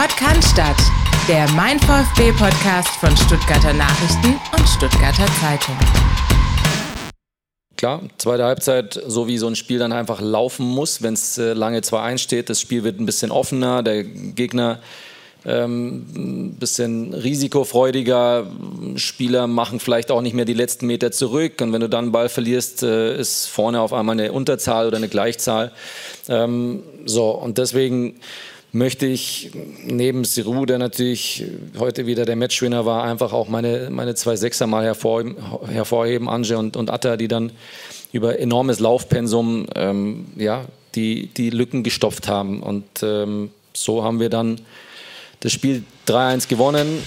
Podcast, der Mein VfB Podcast von Stuttgarter Nachrichten und Stuttgarter Zeitung. Klar, zweite Halbzeit, so wie so ein Spiel dann einfach laufen muss, wenn es äh, lange 2-1 steht. Das Spiel wird ein bisschen offener, der Gegner ähm, ein bisschen risikofreudiger. Spieler machen vielleicht auch nicht mehr die letzten Meter zurück. Und wenn du dann einen Ball verlierst, äh, ist vorne auf einmal eine Unterzahl oder eine Gleichzahl. Ähm, so, und deswegen möchte ich neben Siru, der natürlich heute wieder der Matchwinner war, einfach auch meine, meine zwei Sechser mal hervorheben, hervorheben Anje und, und Atta, die dann über enormes Laufpensum ähm, ja, die, die Lücken gestopft haben. Und ähm, so haben wir dann das Spiel 3-1 gewonnen.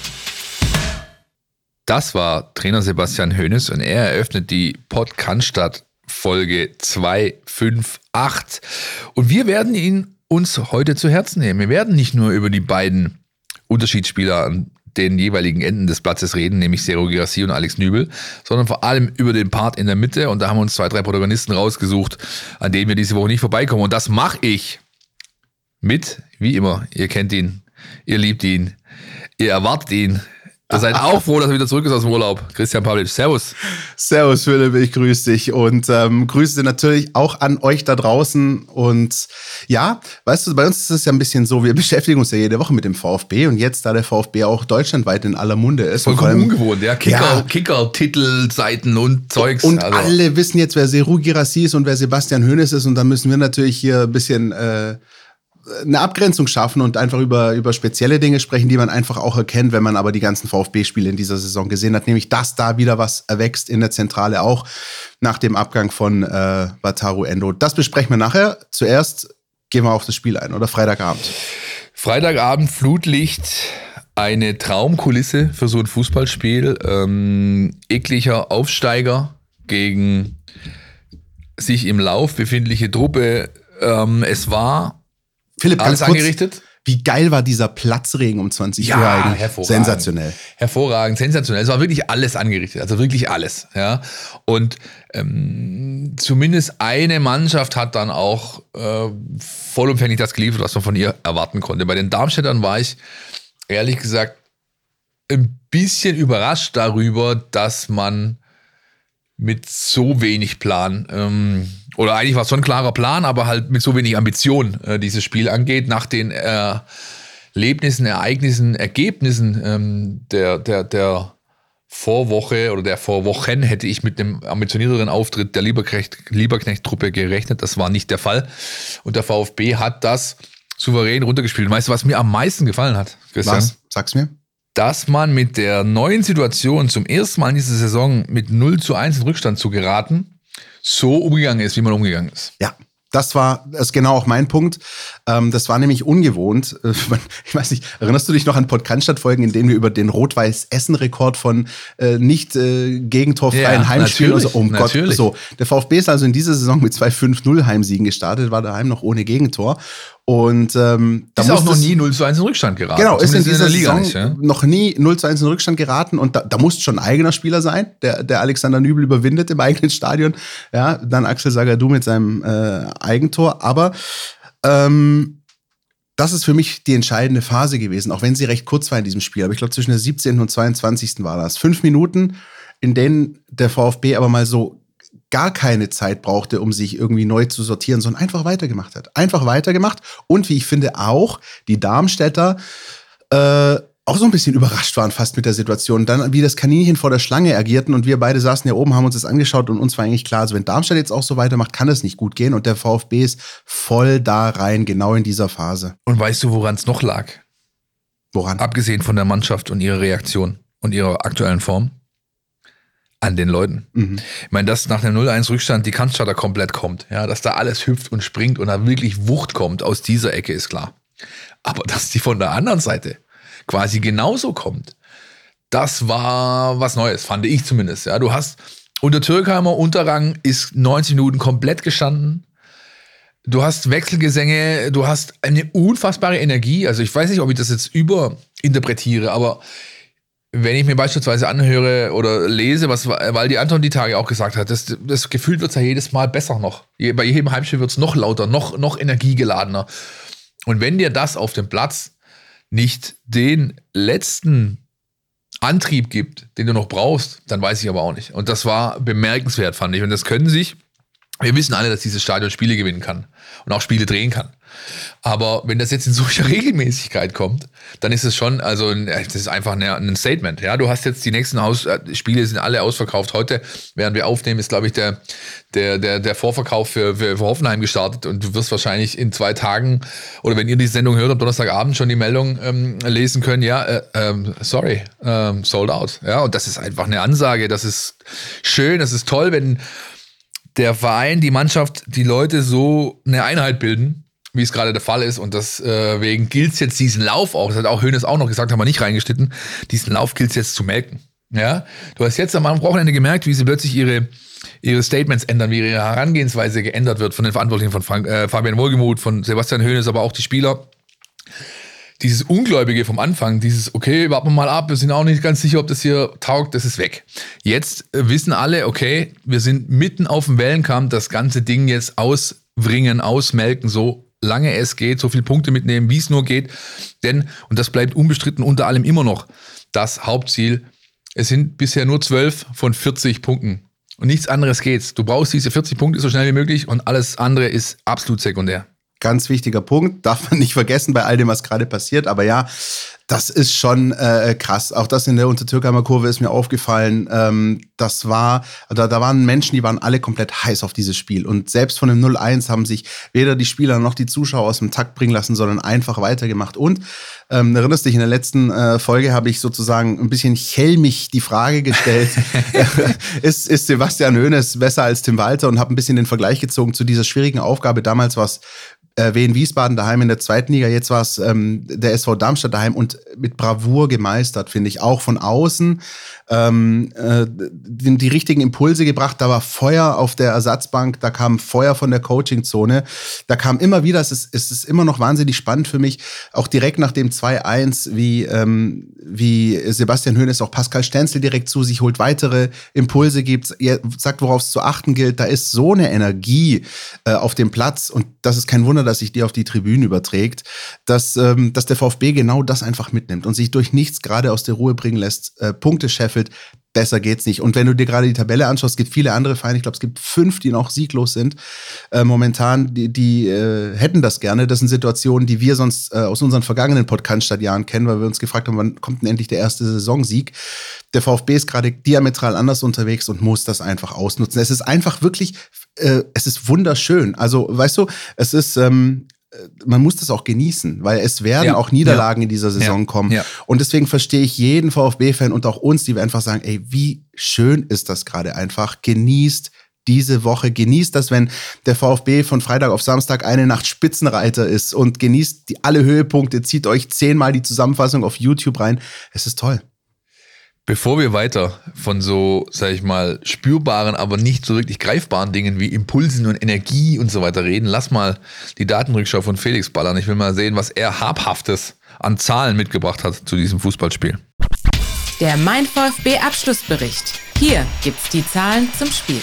Das war Trainer Sebastian Hoeneß und er eröffnet die Cannstatt Folge 258. Und wir werden ihn uns heute zu Herzen nehmen. Wir werden nicht nur über die beiden Unterschiedsspieler an den jeweiligen Enden des Platzes reden, nämlich Sero Girassi und Alex Nübel, sondern vor allem über den Part in der Mitte. Und da haben wir uns zwei, drei Protagonisten rausgesucht, an denen wir diese Woche nicht vorbeikommen. Und das mache ich mit, wie immer, ihr kennt ihn, ihr liebt ihn, ihr erwartet ihn, Ihr seid auch froh, dass er wieder zurück ist aus dem Urlaub. Christian Pavlic, Servus. Servus, Philipp, ich grüße dich und ähm, grüße natürlich auch an euch da draußen. Und ja, weißt du, bei uns ist es ja ein bisschen so, wir beschäftigen uns ja jede Woche mit dem VfB und jetzt, da der VfB auch deutschlandweit in aller Munde ist. Vollkommen allem, ungewohnt, ja. Kicker, ja. Kicker, Titel, Seiten und Zeugs. Und also. alle wissen jetzt, wer Seru Girassi ist und wer Sebastian Hoeneß ist und da müssen wir natürlich hier ein bisschen... Äh, eine Abgrenzung schaffen und einfach über, über spezielle Dinge sprechen, die man einfach auch erkennt, wenn man aber die ganzen VfB-Spiele in dieser Saison gesehen hat, nämlich dass da wieder was erwächst in der Zentrale auch nach dem Abgang von äh, Wataru Endo. Das besprechen wir nachher. Zuerst gehen wir auf das Spiel ein, oder Freitagabend. Freitagabend Flutlicht, eine Traumkulisse für so ein Fußballspiel. Ähm, ekliger Aufsteiger gegen sich im Lauf befindliche Truppe. Ähm, es war Philipp, alles kurz, angerichtet. Wie geil war dieser Platzregen um 20 ja, Uhr eigentlich? Hervorragend. Sensationell. Hervorragend, sensationell. Es war wirklich alles angerichtet, also wirklich alles. Ja. Und ähm, zumindest eine Mannschaft hat dann auch äh, vollumfänglich das geliefert, was man von ihr erwarten konnte. Bei den Darmstädtern war ich ehrlich gesagt ein bisschen überrascht darüber, dass man mit so wenig Plan ähm, oder eigentlich war es schon ein klarer Plan, aber halt mit so wenig Ambition äh, dieses Spiel angeht, nach den Erlebnissen, Ereignissen, Ergebnissen ähm, der, der, der Vorwoche oder der Vorwochen hätte ich mit einem ambitionierteren Auftritt der Lieberknecht-Truppe gerechnet. Das war nicht der Fall. Und der VfB hat das souverän runtergespielt. weißt du, was mir am meisten gefallen hat, Christian? Was? Sag's mir. Dass man mit der neuen Situation zum ersten Mal in dieser Saison mit 0 zu 1 in Rückstand zu geraten, so umgegangen ist, wie man umgegangen ist. Ja, das war das ist genau auch mein Punkt. Ähm, das war nämlich ungewohnt. Ich weiß nicht, erinnerst du dich noch an Podcast-Folgen, in denen wir über den Rot-Weiß-Essen-Rekord von äh, nicht äh, gegentorfreien ja, Heimspielen und so, oh Gott, so. Der VfB ist also in dieser Saison mit zwei 5-0 Heimsiegen gestartet, war daheim noch ohne Gegentor. Und ähm, da ist auch noch nie 0 zu 1 in Rückstand geraten. Genau, ist in dieser in Liga Saison nicht, ja? noch nie 0 zu 1 in Rückstand geraten und da, da muss schon ein eigener Spieler sein, der, der Alexander Nübel überwindet im eigenen Stadion. Ja, dann Axel Sagadou mit seinem äh, Eigentor. Aber ähm, das ist für mich die entscheidende Phase gewesen, auch wenn sie recht kurz war in diesem Spiel. Aber ich glaube, zwischen der 17. und 22. war das. Fünf Minuten, in denen der VfB aber mal so gar keine Zeit brauchte, um sich irgendwie neu zu sortieren, sondern einfach weitergemacht hat. Einfach weitergemacht. Und wie ich finde auch, die Darmstädter äh, auch so ein bisschen überrascht waren fast mit der Situation. Dann wie das Kaninchen vor der Schlange agierten und wir beide saßen ja oben, haben uns das angeschaut und uns war eigentlich klar, also wenn Darmstadt jetzt auch so weitermacht, kann es nicht gut gehen und der VfB ist voll da rein, genau in dieser Phase. Und weißt du, woran es noch lag? Woran? Abgesehen von der Mannschaft und ihrer Reaktion und ihrer aktuellen Form? An den Leuten. Mhm. Ich meine, dass nach einem 0-1-Rückstand die Cannstatter komplett kommt, ja, dass da alles hüpft und springt und da wirklich Wucht kommt aus dieser Ecke, ist klar. Aber dass die von der anderen Seite quasi genauso kommt, das war was Neues, fand ich zumindest. Ja, du hast unter Türkheimer Unterrang ist 90 Minuten komplett gestanden. Du hast Wechselgesänge, du hast eine unfassbare Energie. Also ich weiß nicht, ob ich das jetzt überinterpretiere, aber wenn ich mir beispielsweise anhöre oder lese, was weil die Anton die Tage auch gesagt hat, das, das Gefühl wird ja jedes Mal besser noch. Bei jedem Heimspiel wird es noch lauter, noch, noch energiegeladener. Und wenn dir das auf dem Platz nicht den letzten Antrieb gibt, den du noch brauchst, dann weiß ich aber auch nicht. Und das war bemerkenswert, fand ich. Und das können sich, wir wissen alle, dass dieses Stadion Spiele gewinnen kann und auch Spiele drehen kann. Aber wenn das jetzt in solcher Regelmäßigkeit kommt, dann ist es schon, also das ist einfach ein Statement. Ja, du hast jetzt die nächsten Haus äh, Spiele sind alle ausverkauft. Heute, während wir aufnehmen, ist glaube ich der der der der Vorverkauf für, für, für Hoffenheim gestartet und du wirst wahrscheinlich in zwei Tagen oder wenn ihr die Sendung hört am Donnerstagabend schon die Meldung ähm, lesen können. Ja, äh, ähm, sorry, ähm, sold out. Ja, und das ist einfach eine Ansage. Das ist schön, das ist toll, wenn der Verein, die Mannschaft, die Leute so eine Einheit bilden wie es gerade der Fall ist. Und deswegen gilt es jetzt diesen Lauf auch, das hat auch Hönes auch noch gesagt, haben wir nicht reingeschnitten, diesen Lauf gilt es jetzt zu melken. Ja, du hast jetzt am Wochenende gemerkt, wie sie plötzlich ihre, ihre Statements ändern, wie ihre Herangehensweise geändert wird von den Verantwortlichen von Frank, äh, Fabian Wohlgemuth, von Sebastian Hönes, aber auch die Spieler. Dieses Ungläubige vom Anfang, dieses, okay, warten wir mal ab, wir sind auch nicht ganz sicher, ob das hier taugt, das ist weg. Jetzt äh, wissen alle, okay, wir sind mitten auf dem Wellenkamm, das ganze Ding jetzt auswringen, ausmelken, so lange es geht, so viele Punkte mitnehmen, wie es nur geht. Denn, und das bleibt unbestritten unter allem immer noch das Hauptziel, es sind bisher nur 12 von 40 Punkten. Und nichts anderes geht. Du brauchst diese 40 Punkte so schnell wie möglich und alles andere ist absolut sekundär. Ganz wichtiger Punkt, darf man nicht vergessen bei all dem, was gerade passiert. Aber ja, das ist schon äh, krass. Auch das in der Untertürkheimer Kurve ist mir aufgefallen. Ähm, das war, da, da waren Menschen, die waren alle komplett heiß auf dieses Spiel. Und selbst von dem 0-1 haben sich weder die Spieler noch die Zuschauer aus dem Takt bringen lassen, sondern einfach weitergemacht. Und ähm, erinnerst dich, in der letzten äh, Folge habe ich sozusagen ein bisschen chelmig die Frage gestellt, ist, ist Sebastian Hoeneß besser als Tim Walter und habe ein bisschen den Vergleich gezogen zu dieser schwierigen Aufgabe. Damals war es äh, Wien Wiesbaden daheim in der zweiten Liga, jetzt war es ähm, der SV Darmstadt daheim und mit Bravour gemeistert, finde ich. Auch von außen ähm, äh, die, die, richtigen Impulse gebracht. Da war Feuer auf der Ersatzbank, da kam Feuer von der Coachingzone. Da kam immer wieder, es ist, es ist immer noch wahnsinnig spannend für mich, auch direkt nach dem 2-1, wie, ähm, wie Sebastian Hoeneß auch Pascal Stenzel direkt zu sich holt, weitere Impulse gibt, sagt, worauf es zu achten gilt. Da ist so eine Energie äh, auf dem Platz und das ist kein Wunder, dass sich die auf die Tribünen überträgt, dass, ähm, dass der VfB genau das einfach mitnimmt und sich durch nichts gerade aus der Ruhe bringen lässt, äh, Punkte scheffelt. Besser geht's nicht. Und wenn du dir gerade die Tabelle anschaust, es gibt viele andere Vereine, ich glaube, es gibt fünf, die noch sieglos sind. Äh, momentan, die, die äh, hätten das gerne. Das sind Situationen, die wir sonst äh, aus unseren vergangenen Podcast-Jahren kennen, weil wir uns gefragt haben, wann kommt denn endlich der erste Saisonsieg? Der VfB ist gerade diametral anders unterwegs und muss das einfach ausnutzen. Es ist einfach wirklich, äh, es ist wunderschön. Also, weißt du, es ist, ähm, äh, man muss das auch genießen, weil es werden ja, auch Niederlagen ja, in dieser Saison ja, kommen. Und deswegen verstehe ich jeden VfB-Fan und auch uns, die wir einfach sagen, ey, wie schön ist das gerade einfach. Genießt diese Woche. Genießt das, wenn der VfB von Freitag auf Samstag eine Nacht Spitzenreiter ist und genießt die, alle Höhepunkte. Zieht euch zehnmal die Zusammenfassung auf YouTube rein. Es ist toll. Bevor wir weiter von so, sag ich mal, spürbaren, aber nicht so wirklich greifbaren Dingen wie Impulsen und Energie und so weiter reden, lass mal die Datenrückschau von Felix ballern. Ich will mal sehen, was er Habhaftes an Zahlen mitgebracht hat zu diesem Fußballspiel. Der Mein VfB Abschlussbericht. Hier gibt's die Zahlen zum Spiel.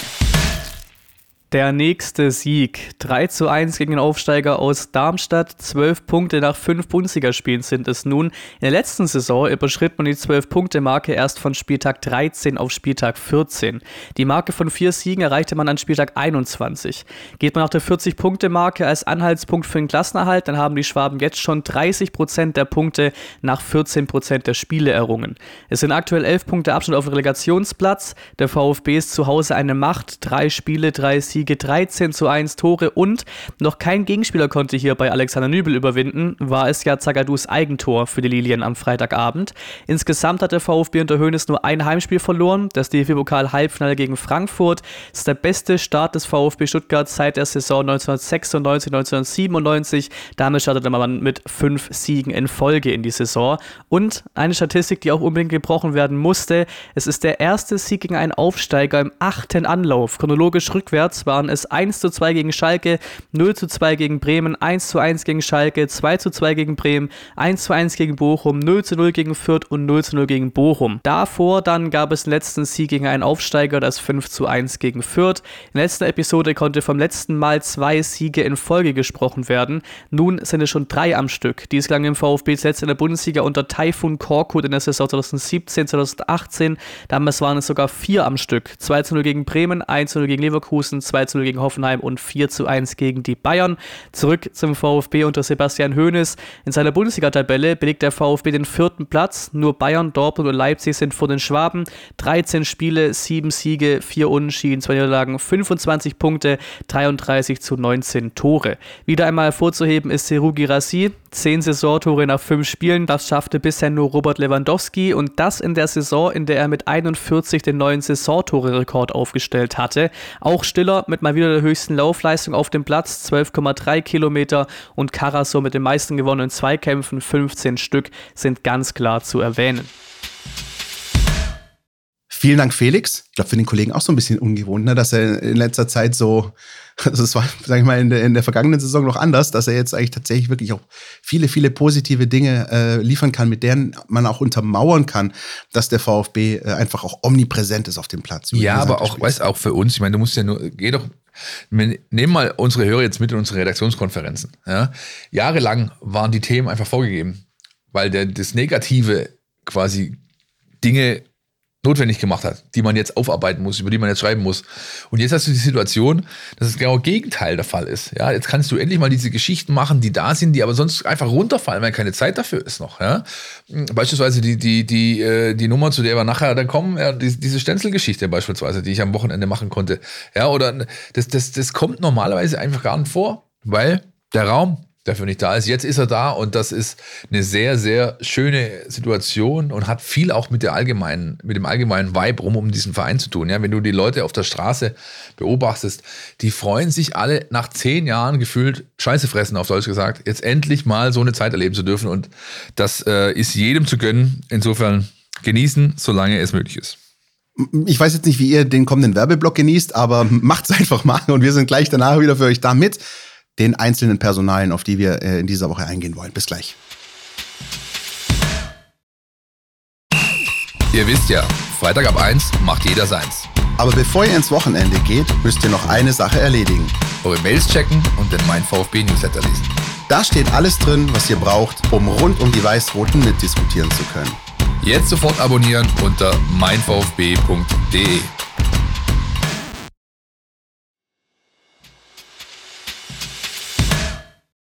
Der nächste Sieg. 3 zu 1 gegen den Aufsteiger aus Darmstadt. 12 Punkte nach 5 Bundesligaspielen sind es nun. In der letzten Saison überschritt man die 12-Punkte-Marke erst von Spieltag 13 auf Spieltag 14. Die Marke von vier Siegen erreichte man an Spieltag 21. Geht man nach der 40-Punkte-Marke als Anhaltspunkt für den Klassenerhalt, dann haben die Schwaben jetzt schon 30 Prozent der Punkte nach 14 Prozent der Spiele errungen. Es sind aktuell 11 Punkte Abstand auf dem Relegationsplatz. Der VfB ist zu Hause eine Macht. Drei Spiele, drei Siege. Siege, 13 zu 1 Tore und noch kein Gegenspieler konnte hier bei Alexander Nübel überwinden, war es ja Zagadus Eigentor für die Lilien am Freitagabend. Insgesamt hat der VfB unter Hoeneß nur ein Heimspiel verloren, das DFB-Pokal-Halbfinale gegen Frankfurt. Ist der beste Start des VfB Stuttgart seit der Saison 1996, 1997. Damit startete man mit fünf Siegen in Folge in die Saison. Und eine Statistik, die auch unbedingt gebrochen werden musste, es ist der erste Sieg gegen einen Aufsteiger im achten Anlauf, chronologisch rückwärts, waren es 1 zu 2 gegen Schalke, 0 zu 2 gegen Bremen, 1 zu 1 gegen Schalke, 2 zu 2 gegen Bremen, 1 zu 1 gegen Bochum, 0 zu 0 gegen Fürth und 0 zu 0 gegen Bochum. Davor dann gab es den letzten Sieg gegen einen Aufsteiger, das 5 zu 1 gegen Fürth. In der letzten Episode konnte vom letzten Mal zwei Siege in Folge gesprochen werden. Nun sind es schon drei am Stück. Dies gelang im VfB zuletzt in der Bundesliga unter Taifun Korkut in der Saison 2017, 2018. Damals waren es sogar vier am Stück. 2 zu 0 gegen Bremen, 1 zu 0 gegen Leverkusen, 2 zu 0 gegen Hoffenheim und 4 zu 1 gegen die Bayern. Zurück zum VfB unter Sebastian Hoeneß. In seiner Bundesliga-Tabelle belegt der VfB den vierten Platz. Nur Bayern, Dortmund und Leipzig sind vor den Schwaben. 13 Spiele, 7 Siege, 4 Unentschieden, 2 Niederlagen, 25 Punkte, 33 zu 19 Tore. Wieder einmal hervorzuheben ist Seru Girassi. 10 Saisontore nach 5 Spielen. Das schaffte bisher nur Robert Lewandowski und das in der Saison, in der er mit 41 den neuen Saisontore-Rekord aufgestellt hatte. Auch Stiller mit mal wieder der höchsten Laufleistung auf dem Platz, 12,3 Kilometer und Karasor mit den meisten gewonnenen Zweikämpfen, 15 Stück, sind ganz klar zu erwähnen. Vielen Dank, Felix. Ich glaube, für den Kollegen auch so ein bisschen ungewohnt, ne, dass er in letzter Zeit so, also es war, sag ich mal, in der, in der vergangenen Saison noch anders, dass er jetzt eigentlich tatsächlich wirklich auch viele, viele positive Dinge äh, liefern kann, mit denen man auch untermauern kann, dass der VfB äh, einfach auch omnipräsent ist auf dem Platz. Ja, aber auch, weißt auch für uns, ich meine, du musst ja nur, geh doch, nehmen mal unsere Hörer jetzt mit in unsere Redaktionskonferenzen. Ja? Jahrelang waren die Themen einfach vorgegeben, weil der, das Negative quasi Dinge notwendig gemacht hat, die man jetzt aufarbeiten muss, über die man jetzt schreiben muss. Und jetzt hast du die Situation, dass es genau Gegenteil der Fall ist. Ja, jetzt kannst du endlich mal diese Geschichten machen, die da sind, die aber sonst einfach runterfallen, weil keine Zeit dafür ist noch. Ja? Beispielsweise die, die, die, äh, die Nummer, zu der wir nachher dann kommen, ja, diese Stenzelgeschichte beispielsweise, die ich am Wochenende machen konnte. Ja, oder das, das, das kommt normalerweise einfach gar nicht vor, weil der Raum dafür nicht da ist. Jetzt ist er da und das ist eine sehr, sehr schöne Situation und hat viel auch mit der allgemeinen, mit dem allgemeinen Vibe rum um diesen Verein zu tun. Ja, wenn du die Leute auf der Straße beobachtest, die freuen sich alle nach zehn Jahren gefühlt Scheiße fressen, auf Deutsch gesagt, jetzt endlich mal so eine Zeit erleben zu dürfen und das äh, ist jedem zu gönnen. Insofern genießen, solange es möglich ist. Ich weiß jetzt nicht, wie ihr den kommenden Werbeblock genießt, aber macht's einfach mal und wir sind gleich danach wieder für euch da mit den einzelnen Personalien, auf die wir äh, in dieser Woche eingehen wollen. Bis gleich. Ihr wisst ja, Freitag ab 1 macht jeder seins. Aber bevor ihr ins Wochenende geht, müsst ihr noch eine Sache erledigen. Eure Mails checken und den Mein VfB Newsletter lesen. Da steht alles drin, was ihr braucht, um rund um die Weiß-Roten mitdiskutieren zu können. Jetzt sofort abonnieren unter meinvfb.de.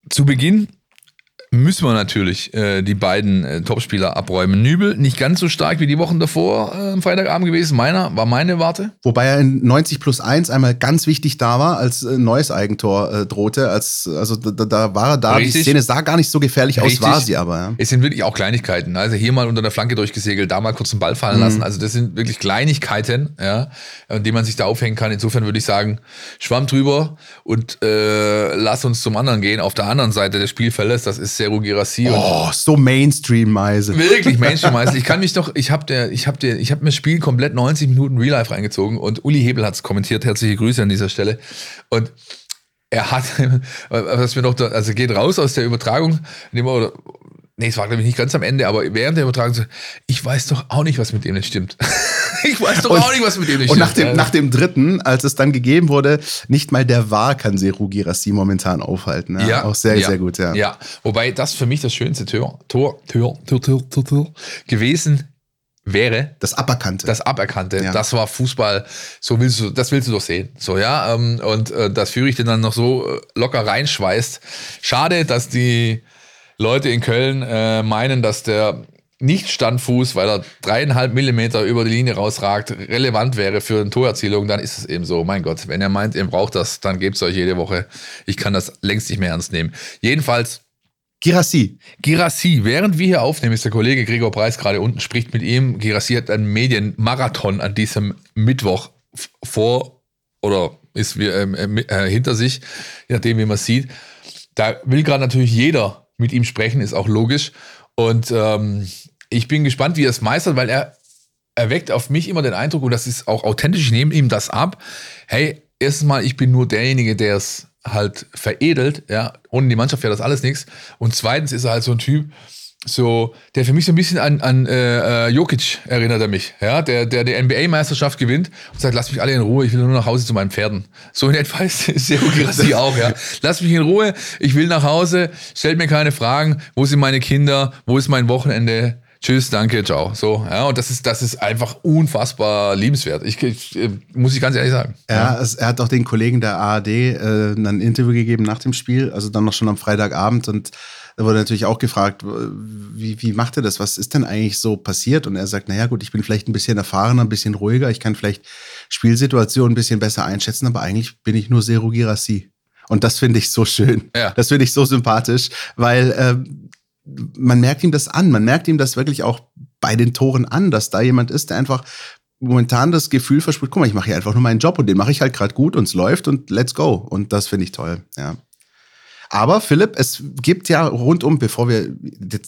Zu Beginn müssen wir natürlich äh, die beiden äh, Topspieler abräumen. Nübel nicht ganz so stark wie die Wochen davor äh, am Freitagabend gewesen. Meiner war meine Warte. Wobei er in 90 plus 1 einmal ganz wichtig da war, als äh, neues Eigentor äh, drohte. Als, also da, da war er da. Richtig. Die Szene sah gar nicht so gefährlich Richtig. aus, war sie aber. Ja. Es sind wirklich auch Kleinigkeiten. Also hier mal unter der Flanke durchgesegelt, da mal kurz den Ball fallen mhm. lassen. Also das sind wirklich Kleinigkeiten, ja, an denen man sich da aufhängen kann. Insofern würde ich sagen, Schwamm drüber und äh, lass uns zum anderen gehen. Auf der anderen Seite des Spielfeldes, das ist Seru Girassi. Oh, so Mainstream-Meise. Wirklich Mainstream-Meise. Ich kann mich doch, ich habe der, ich habe der, ich habe mir das Spiel komplett 90 Minuten Real Life reingezogen und Uli Hebel hat es kommentiert. Herzliche Grüße an dieser Stelle. Und er hat, was mir noch, da, also geht raus aus der Übertragung, oder Nee, es war, glaube ich, nicht ganz am Ende, aber während der Übertragung so, ich weiß doch auch nicht, was mit dem nicht stimmt. ich weiß doch und, auch nicht, was mit dem nicht und nach dem, nach dem dritten, als es dann gegeben wurde, nicht mal der War kann Seru Girassi momentan aufhalten. Ja, ja auch sehr, ja, sehr gut, ja. Ja, wobei das für mich das schönste Tor, Tor, Tor, Tor, Tor, Tor, Tor gewesen wäre. Das Aberkannte. Das Aberkannte. Ja. Das war Fußball. So willst du, das willst du doch sehen. So, ja. Ähm, und äh, das führe ich dir dann noch so äh, locker reinschweißt. Schade, dass die, Leute in Köln äh, meinen, dass der nicht-Standfuß, weil er dreieinhalb Millimeter über die Linie rausragt, relevant wäre für eine Torerzielung, dann ist es eben so. Mein Gott, wenn er meint, ihr braucht das, dann gebt es euch jede Woche. Ich kann das längst nicht mehr ernst nehmen. Jedenfalls. Girassi. Girassi. Während wir hier aufnehmen, ist der Kollege Gregor Preis gerade unten, spricht mit ihm. Girassi hat einen Medienmarathon an diesem Mittwoch vor oder ist wie, ähm, äh, hinter sich, je nachdem, wie man sieht. Da will gerade natürlich jeder mit ihm sprechen, ist auch logisch. Und ähm, ich bin gespannt, wie er es meistert, weil er erweckt auf mich immer den Eindruck, und das ist auch authentisch, ich nehme ihm das ab, hey, erstens mal, ich bin nur derjenige, der es halt veredelt, ja, ohne die Mannschaft wäre das alles nichts. Und zweitens ist er halt so ein Typ, so, der für mich so ein bisschen an, an äh, äh, Jokic erinnert er mich, ja, der, der die NBA-Meisterschaft gewinnt und sagt, lass mich alle in Ruhe, ich will nur nach Hause zu meinen Pferden. So in etwa ist Sergio Girassi auch, ja. Lass mich in Ruhe, ich will nach Hause, stellt mir keine Fragen, wo sind meine Kinder, wo ist mein Wochenende, Tschüss, danke, ciao. So, ja, und das ist, das ist einfach unfassbar liebenswert. Ich, ich äh, muss ich ganz ehrlich sagen. Ja, es, er hat auch den Kollegen der ARD äh, ein Interview gegeben nach dem Spiel, also dann noch schon am Freitagabend und da wurde natürlich auch gefragt, wie, wie macht er das? Was ist denn eigentlich so passiert? Und er sagt, naja gut, ich bin vielleicht ein bisschen erfahrener, ein bisschen ruhiger, ich kann vielleicht Spielsituationen ein bisschen besser einschätzen, aber eigentlich bin ich nur Seru Girassi. Und das finde ich so schön. Ja. Das finde ich so sympathisch, weil ähm, man merkt ihm das an. Man merkt ihm das wirklich auch bei den Toren an, dass da jemand ist, der einfach momentan das Gefühl verspricht, guck mal, ich mache hier einfach nur meinen Job und den mache ich halt gerade gut und es läuft und let's go. Und das finde ich toll, ja. Aber Philipp, es gibt ja rundum, bevor wir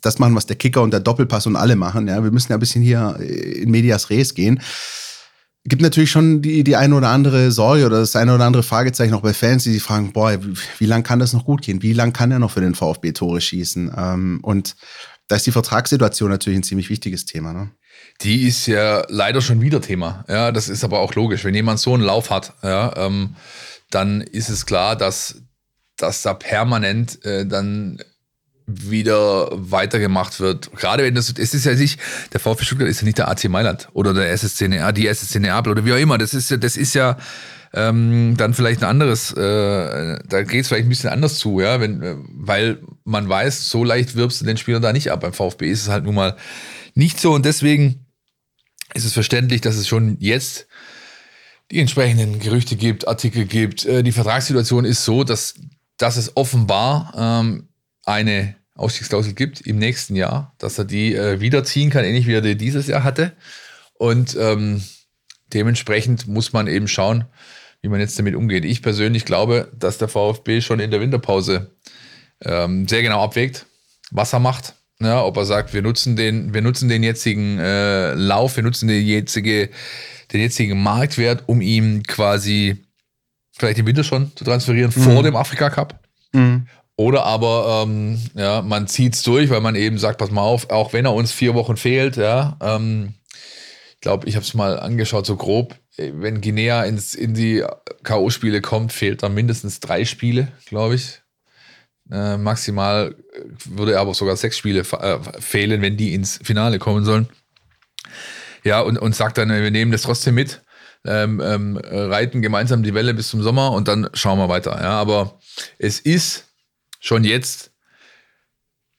das machen, was der Kicker und der Doppelpass und alle machen, ja, wir müssen ja ein bisschen hier in Medias Res gehen gibt natürlich schon die, die eine oder andere Sorge oder das eine oder andere Fragezeichen auch bei Fans, die sich fragen, boah, wie, wie lang kann das noch gut gehen? Wie lang kann er noch für den VfB Tore schießen? Ähm, und da ist die Vertragssituation natürlich ein ziemlich wichtiges Thema. Ne? Die ist ja leider schon wieder Thema. Ja, das ist aber auch logisch. Wenn jemand so einen Lauf hat, ja, ähm, dann ist es klar, dass, dass da permanent äh, dann wieder weitergemacht wird. Gerade wenn das, es ist ja nicht, der VfB Stuttgart ist ja nicht der AC Mailand oder der SSCNA, die SSC Neapel oder wie auch immer. Das ist ja, das ist ja ähm, dann vielleicht ein anderes, äh, da geht es vielleicht ein bisschen anders zu, ja, wenn, weil man weiß, so leicht wirbst du den Spieler da nicht ab. Beim VfB ist es halt nun mal nicht so und deswegen ist es verständlich, dass es schon jetzt die entsprechenden Gerüchte gibt, Artikel gibt. Äh, die Vertragssituation ist so, dass, dass es offenbar ähm, eine Ausstiegsklausel gibt im nächsten Jahr, dass er die äh, wiederziehen kann, ähnlich wie er die dieses Jahr hatte. Und ähm, dementsprechend muss man eben schauen, wie man jetzt damit umgeht. Ich persönlich glaube, dass der VfB schon in der Winterpause ähm, sehr genau abwägt, was er macht. Ja, ob er sagt, wir nutzen den, wir nutzen den jetzigen äh, Lauf, wir nutzen den, jetzige, den jetzigen Marktwert, um ihn quasi vielleicht im Winter schon zu transferieren mhm. vor dem Afrika Cup. Mhm. Oder aber ähm, ja, man zieht es durch, weil man eben sagt, pass mal auf, auch wenn er uns vier Wochen fehlt, ja, ähm, ich glaube, ich habe es mal angeschaut, so grob, wenn Guinea ins, in die K.O.-Spiele kommt, fehlt dann mindestens drei Spiele, glaube ich. Äh, maximal würde er aber sogar sechs Spiele äh, fehlen, wenn die ins Finale kommen sollen. Ja, und, und sagt dann, wir nehmen das trotzdem mit, ähm, ähm, reiten gemeinsam die Welle bis zum Sommer und dann schauen wir weiter. Ja, aber es ist schon jetzt,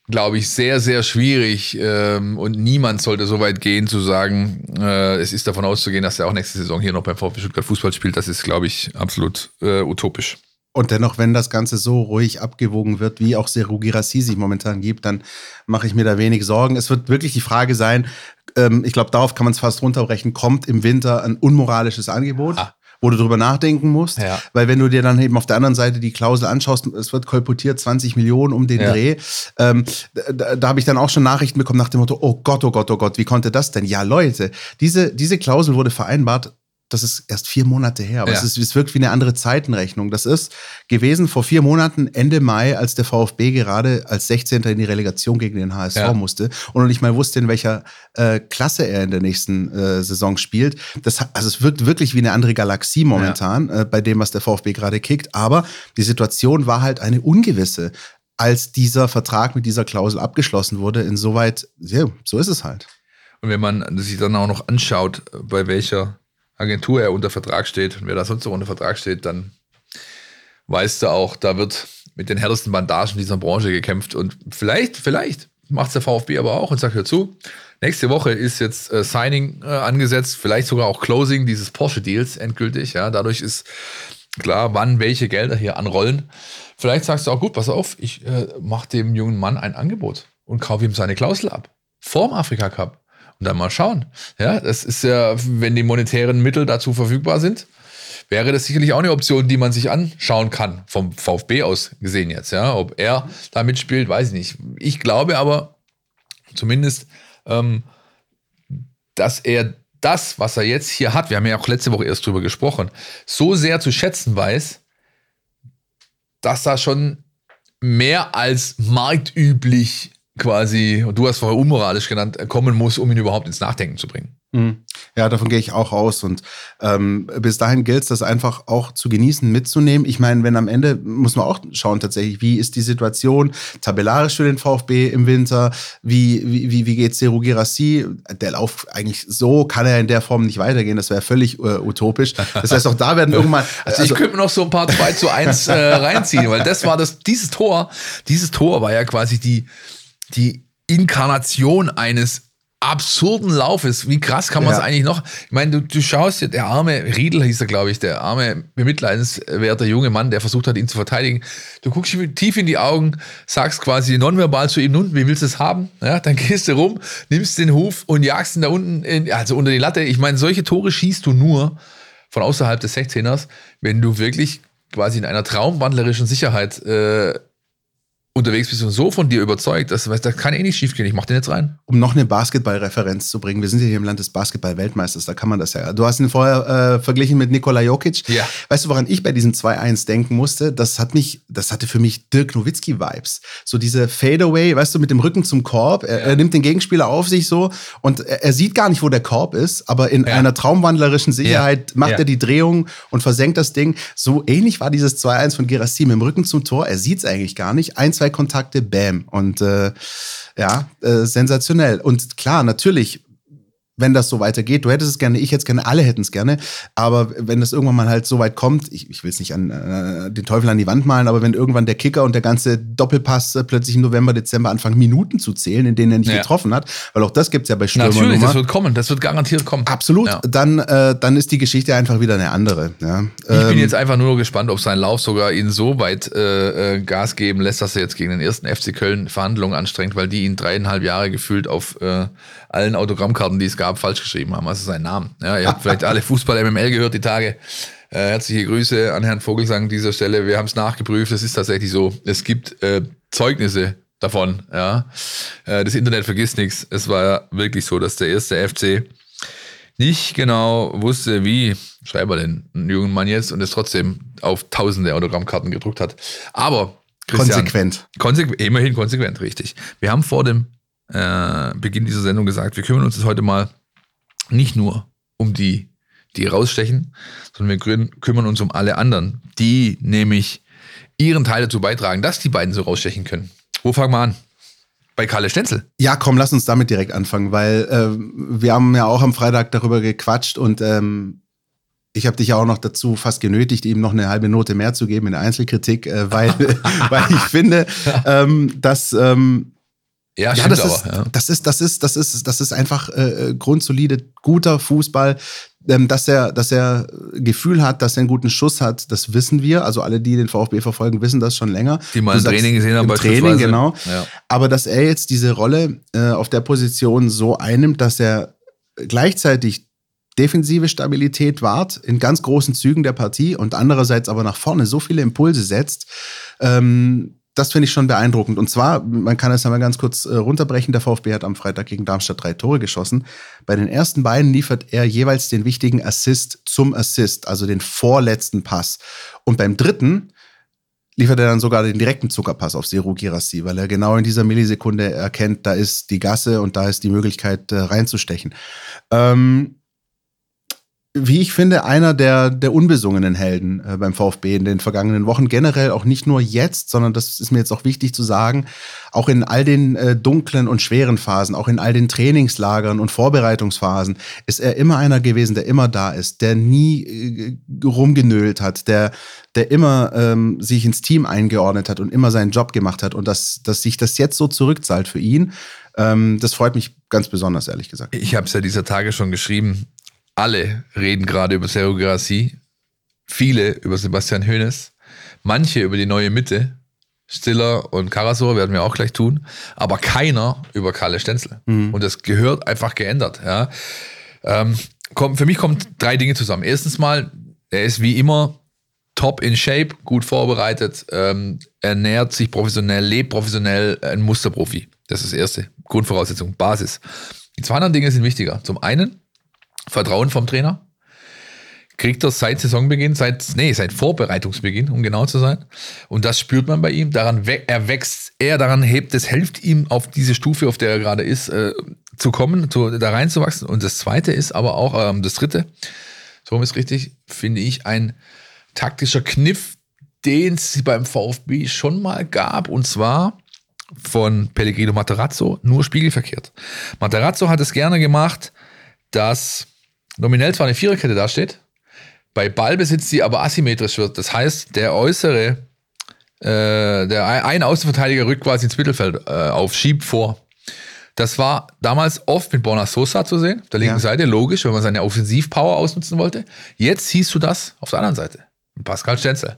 glaube ich, sehr, sehr schwierig ähm, und niemand sollte so weit gehen zu sagen, äh, es ist davon auszugehen, dass er auch nächste Saison hier noch beim VfB Stuttgart Fußball spielt. Das ist, glaube ich, absolut äh, utopisch. Und dennoch, wenn das Ganze so ruhig abgewogen wird, wie auch Seru Girassi sich momentan gibt, dann mache ich mir da wenig Sorgen. Es wird wirklich die Frage sein, ähm, ich glaube, darauf kann man es fast runterbrechen, kommt im Winter ein unmoralisches Angebot? Ah wo du drüber nachdenken musst. Ja. Weil wenn du dir dann eben auf der anderen Seite die Klausel anschaust, es wird kolportiert 20 Millionen um den ja. Dreh. Ähm, da, da habe ich dann auch schon Nachrichten bekommen nach dem Motto, oh Gott, oh Gott, oh Gott, wie konnte das denn? Ja, Leute, diese, diese Klausel wurde vereinbart das ist erst vier Monate her, aber ja. es, ist, es wirkt wie eine andere Zeitenrechnung. Das ist gewesen vor vier Monaten, Ende Mai, als der VfB gerade als 16. in die Relegation gegen den HSV ja. musste und noch nicht mal wusste, in welcher äh, Klasse er in der nächsten äh, Saison spielt. Das, also es wirkt wirklich wie eine andere Galaxie momentan ja. äh, bei dem, was der VfB gerade kickt. Aber die Situation war halt eine ungewisse, als dieser Vertrag mit dieser Klausel abgeschlossen wurde. Insoweit, ja, so ist es halt. Und wenn man sich dann auch noch anschaut, bei welcher Agentur er unter Vertrag steht und wer da sonst noch unter Vertrag steht, dann weißt du auch, da wird mit den härtesten Bandagen dieser Branche gekämpft. Und vielleicht, vielleicht macht es der VfB aber auch und sagt, hör zu, nächste Woche ist jetzt äh, Signing äh, angesetzt, vielleicht sogar auch Closing dieses Porsche-Deals endgültig. Ja, dadurch ist klar, wann welche Gelder hier anrollen. Vielleicht sagst du auch, gut, pass auf, ich äh, mache dem jungen Mann ein Angebot und kaufe ihm seine Klausel ab. Vorm Afrika Cup. Und dann mal schauen. Ja, das ist ja, wenn die monetären Mittel dazu verfügbar sind, wäre das sicherlich auch eine Option, die man sich anschauen kann, vom VfB aus gesehen jetzt. Ja, ob er da mitspielt, weiß ich nicht. Ich glaube aber zumindest, ähm, dass er das, was er jetzt hier hat, wir haben ja auch letzte Woche erst drüber gesprochen, so sehr zu schätzen weiß, dass da schon mehr als marktüblich quasi, und du hast vorher unmoralisch genannt, kommen muss, um ihn überhaupt ins Nachdenken zu bringen. Mhm. Ja, davon gehe ich auch aus. Und ähm, bis dahin gilt es, das einfach auch zu genießen, mitzunehmen. Ich meine, wenn am Ende, muss man auch schauen tatsächlich, wie ist die Situation tabellarisch für den VfB im Winter? Wie, wie, wie, wie geht es Seru Girassi? Der Lauf eigentlich so kann er in der Form nicht weitergehen. Das wäre völlig äh, utopisch. Das heißt, auch da werden irgendwann. Also, also ich könnte mir noch so ein paar 2 zu 1 äh, reinziehen, weil das war das, dieses Tor, dieses Tor war ja quasi die, die Inkarnation eines absurden Laufes. Wie krass kann man es ja. eigentlich noch? Ich meine, du, du schaust dir, der arme Riedel hieß er, glaube ich, der arme, bemitleidenswerte junge Mann, der versucht hat, ihn zu verteidigen. Du guckst ihm tief in die Augen, sagst quasi nonverbal zu ihm, nun, wie willst du es haben? Ja, dann gehst du rum, nimmst den Huf und jagst ihn da unten, in, also unter die Latte. Ich meine, solche Tore schießt du nur von außerhalb des 16ers, wenn du wirklich quasi in einer traumwandlerischen Sicherheit äh, unterwegs bist und so von dir überzeugt, dass das kann eh nicht schief gehen. Ich mach den jetzt rein. Um noch eine Basketball-Referenz zu bringen, wir sind ja hier im Land des Basketball-Weltmeisters, da kann man das ja. Du hast ihn vorher äh, verglichen mit Nikola Jokic. Ja. Weißt du, woran ich bei diesem 2-1 denken musste? Das hat mich, das hatte für mich Dirk Nowitzki-Vibes. So diese Fadeaway, weißt du, mit dem Rücken zum Korb. Er, ja. er nimmt den Gegenspieler auf sich so und er, er, sieht gar nicht, wo der Korb ist, aber in ja. einer traumwandlerischen Sicherheit macht er die Drehung und versenkt das Ding. So ähnlich war dieses 2-1 von Gerassi mit dem Rücken zum Tor. Er sieht es eigentlich gar nicht. Eins zwei Kontakte, bam. Und äh, ja, äh, sensationell. Und klar, natürlich wenn das so weitergeht. Du hättest es gerne, ich hätte es gerne, alle hätten es gerne. Aber wenn das irgendwann mal halt so weit kommt, ich, ich will es nicht an äh, den Teufel an die Wand malen, aber wenn irgendwann der Kicker und der ganze Doppelpass äh, plötzlich im November, Dezember anfangen, Minuten zu zählen, in denen er nicht ja. getroffen hat, weil auch das gibt es ja bei Stürmern. Natürlich, das wird kommen, das wird garantiert kommen. Absolut. Ja. Dann, äh, dann ist die Geschichte einfach wieder eine andere. Ja. Ich ähm, bin jetzt einfach nur gespannt, ob sein Lauf sogar ihn so weit äh, äh, Gas geben lässt, dass er jetzt gegen den ersten FC Köln Verhandlungen anstrengt, weil die ihn dreieinhalb Jahre gefühlt auf äh, allen Autogrammkarten, die es gab, falsch geschrieben haben. Also sein Name. Ja, ihr habt vielleicht alle Fußball-MML gehört die Tage. Äh, herzliche Grüße an Herrn Vogelsang an dieser Stelle. Wir haben es nachgeprüft. Es ist tatsächlich so. Es gibt äh, Zeugnisse davon. Ja, äh, das Internet vergisst nichts. Es war wirklich so, dass der erste FC nicht genau wusste, wie schreibt er denn einen jungen Mann jetzt und es trotzdem auf tausende Autogrammkarten gedruckt hat. Aber Christian, konsequent. Konsequ immerhin konsequent, richtig. Wir haben vor dem äh, Beginn dieser Sendung gesagt, wir kümmern uns jetzt heute mal nicht nur um die, die rausstechen, sondern wir kümmern uns um alle anderen, die nämlich ihren Teil dazu beitragen, dass die beiden so rausstechen können. Wo fangen wir an? Bei Kalle Stenzel. Ja, komm, lass uns damit direkt anfangen, weil äh, wir haben ja auch am Freitag darüber gequatscht und ähm, ich habe dich ja auch noch dazu fast genötigt, ihm noch eine halbe Note mehr zu geben in der Einzelkritik, äh, weil, weil ich finde, ähm, dass ähm, ja, ja, das, aber, ist, ja. das ist, das ist, das ist, das ist einfach äh, grundsolide, guter Fußball. Ähm, dass er, dass er Gefühl hat, dass er einen guten Schuss hat, das wissen wir. Also alle, die den VfB verfolgen, wissen das schon länger. Die mal im Training gesehen haben, im Training, genau. Ja. Aber dass er jetzt diese Rolle äh, auf der Position so einnimmt, dass er gleichzeitig defensive Stabilität wahrt in ganz großen Zügen der Partie und andererseits aber nach vorne so viele Impulse setzt, ähm, das finde ich schon beeindruckend. Und zwar, man kann es einmal ganz kurz äh, runterbrechen. Der VfB hat am Freitag gegen Darmstadt drei Tore geschossen. Bei den ersten beiden liefert er jeweils den wichtigen Assist zum Assist, also den vorletzten Pass. Und beim dritten liefert er dann sogar den direkten Zuckerpass auf Seru Girassi, weil er genau in dieser Millisekunde erkennt, da ist die Gasse und da ist die Möglichkeit äh, reinzustechen. Ähm, wie ich finde, einer der, der unbesungenen Helden äh, beim VfB in den vergangenen Wochen. Generell auch nicht nur jetzt, sondern das ist mir jetzt auch wichtig zu sagen, auch in all den äh, dunklen und schweren Phasen, auch in all den Trainingslagern und Vorbereitungsphasen, ist er immer einer gewesen, der immer da ist, der nie äh, rumgenölt hat, der, der immer ähm, sich ins Team eingeordnet hat und immer seinen Job gemacht hat. Und dass, dass sich das jetzt so zurückzahlt für ihn, ähm, das freut mich ganz besonders, ehrlich gesagt. Ich habe es ja dieser Tage schon geschrieben alle reden gerade über Sergio Grassi, viele über Sebastian Hoeneß, manche über die neue Mitte, Stiller und Karasor werden wir auch gleich tun, aber keiner über Kalle Stenzel. Mhm. Und das gehört einfach geändert. Ja. Ähm, komm, für mich kommen drei Dinge zusammen. Erstens mal, er ist wie immer top in Shape, gut vorbereitet, ähm, ernährt sich professionell, lebt professionell, ein Musterprofi. Das ist das erste. Grundvoraussetzung, Basis. Die zwei anderen Dinge sind wichtiger. Zum einen, Vertrauen vom Trainer. Kriegt er seit Saisonbeginn, seit, nee, seit Vorbereitungsbeginn, um genau zu sein. Und das spürt man bei ihm. Daran er wächst er, daran hebt, es hilft ihm auf diese Stufe, auf der er gerade ist, äh, zu kommen, zu, da reinzuwachsen. Und das zweite ist aber auch, ähm, das dritte, so ist richtig, finde ich, ein taktischer Kniff, den es beim VfB schon mal gab. Und zwar von Pellegrino Materazzo, nur spiegelverkehrt. Materazzo hat es gerne gemacht, dass nominell zwar eine Viererkette dasteht, bei Ballbesitz sie aber asymmetrisch wird. Das heißt, der äußere, äh, der ein Außenverteidiger rückt quasi ins Mittelfeld äh, auf, schiebt vor. Das war damals oft mit Borna Sosa zu sehen, auf der linken ja. Seite, logisch, wenn man seine Offensivpower ausnutzen wollte. Jetzt siehst du das auf der anderen Seite. Pascal Stenzel.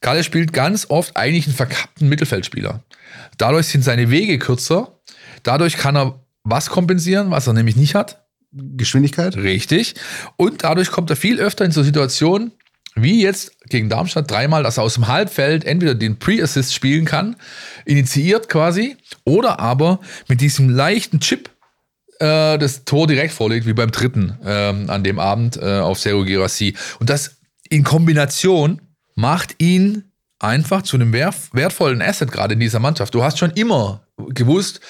Kalle spielt ganz oft eigentlich einen verkappten Mittelfeldspieler. Dadurch sind seine Wege kürzer. Dadurch kann er was kompensieren, was er nämlich nicht hat. Geschwindigkeit. Richtig. Und dadurch kommt er viel öfter in so Situationen, wie jetzt gegen Darmstadt dreimal, dass er aus dem Halbfeld entweder den Pre-Assist spielen kann, initiiert quasi, oder aber mit diesem leichten Chip äh, das Tor direkt vorlegt, wie beim dritten ähm, an dem Abend äh, auf Sergio Girassi. Und das in Kombination macht ihn einfach zu einem wertvollen Asset gerade in dieser Mannschaft. Du hast schon immer gewusst,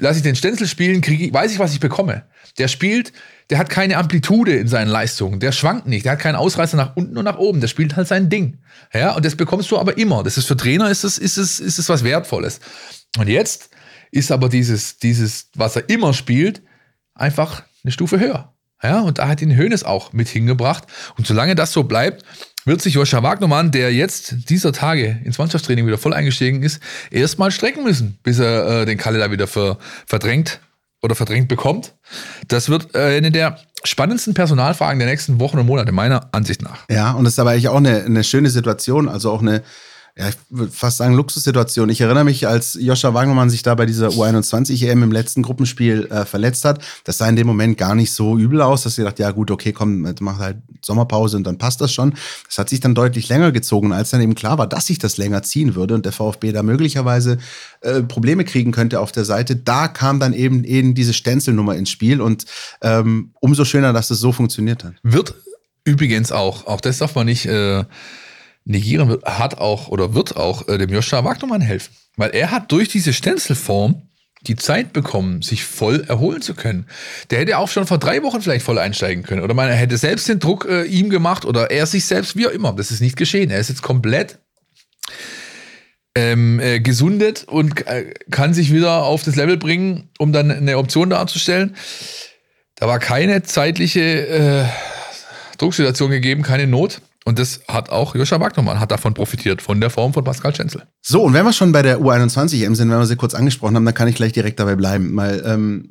lass ich den Stenzel spielen, kriege weiß ich, was ich bekomme. Der spielt, der hat keine Amplitude in seinen Leistungen, der schwankt nicht, der hat keinen Ausreißer nach unten und nach oben, der spielt halt sein Ding. Ja, und das bekommst du aber immer. Das ist für Trainer ist es, ist es, ist es was Wertvolles. Und jetzt ist aber dieses, dieses, was er immer spielt, einfach eine Stufe höher. Ja, und da hat ihn Hönes auch mit hingebracht. Und solange das so bleibt, wird sich Joscha Wagnermann, der jetzt dieser Tage ins Mannschaftstraining wieder voll eingestiegen ist, erstmal strecken müssen, bis er äh, den Kalle da wieder ver, verdrängt oder verdrängt bekommt. Das wird äh, eine der spannendsten Personalfragen der nächsten Wochen und Monate, meiner Ansicht nach. Ja, und das ist aber eigentlich auch eine, eine schöne Situation, also auch eine ja, ich würde fast sagen, Luxussituation. Ich erinnere mich, als Joscha Wagnermann sich da bei dieser U21-EM im letzten Gruppenspiel äh, verletzt hat, das sah in dem Moment gar nicht so übel aus, dass sie dachte, ja gut, okay, komm, mach halt Sommerpause und dann passt das schon. Das hat sich dann deutlich länger gezogen, als dann eben klar war, dass sich das länger ziehen würde und der VfB da möglicherweise äh, Probleme kriegen könnte auf der Seite. Da kam dann eben eben diese Stenzelnummer ins Spiel und ähm, umso schöner, dass es das so funktioniert hat. Wird übrigens auch, auch das darf man nicht äh negieren wird, hat auch oder wird auch äh, dem Joshua Wagnermann helfen. Weil er hat durch diese Stenzelform die Zeit bekommen, sich voll erholen zu können. Der hätte auch schon vor drei Wochen vielleicht voll einsteigen können. Oder man hätte selbst den Druck äh, ihm gemacht oder er sich selbst, wie auch immer. Das ist nicht geschehen. Er ist jetzt komplett ähm, äh, gesundet und äh, kann sich wieder auf das Level bringen, um dann eine Option darzustellen. Da war keine zeitliche äh, Drucksituation gegeben, keine Not. Und das hat auch Joscha Wagnermann hat davon profitiert, von der Form von Pascal Schenzel. So, und wenn wir schon bei der U21 EM sind, wenn wir sie kurz angesprochen haben, dann kann ich gleich direkt dabei bleiben. Weil, ähm,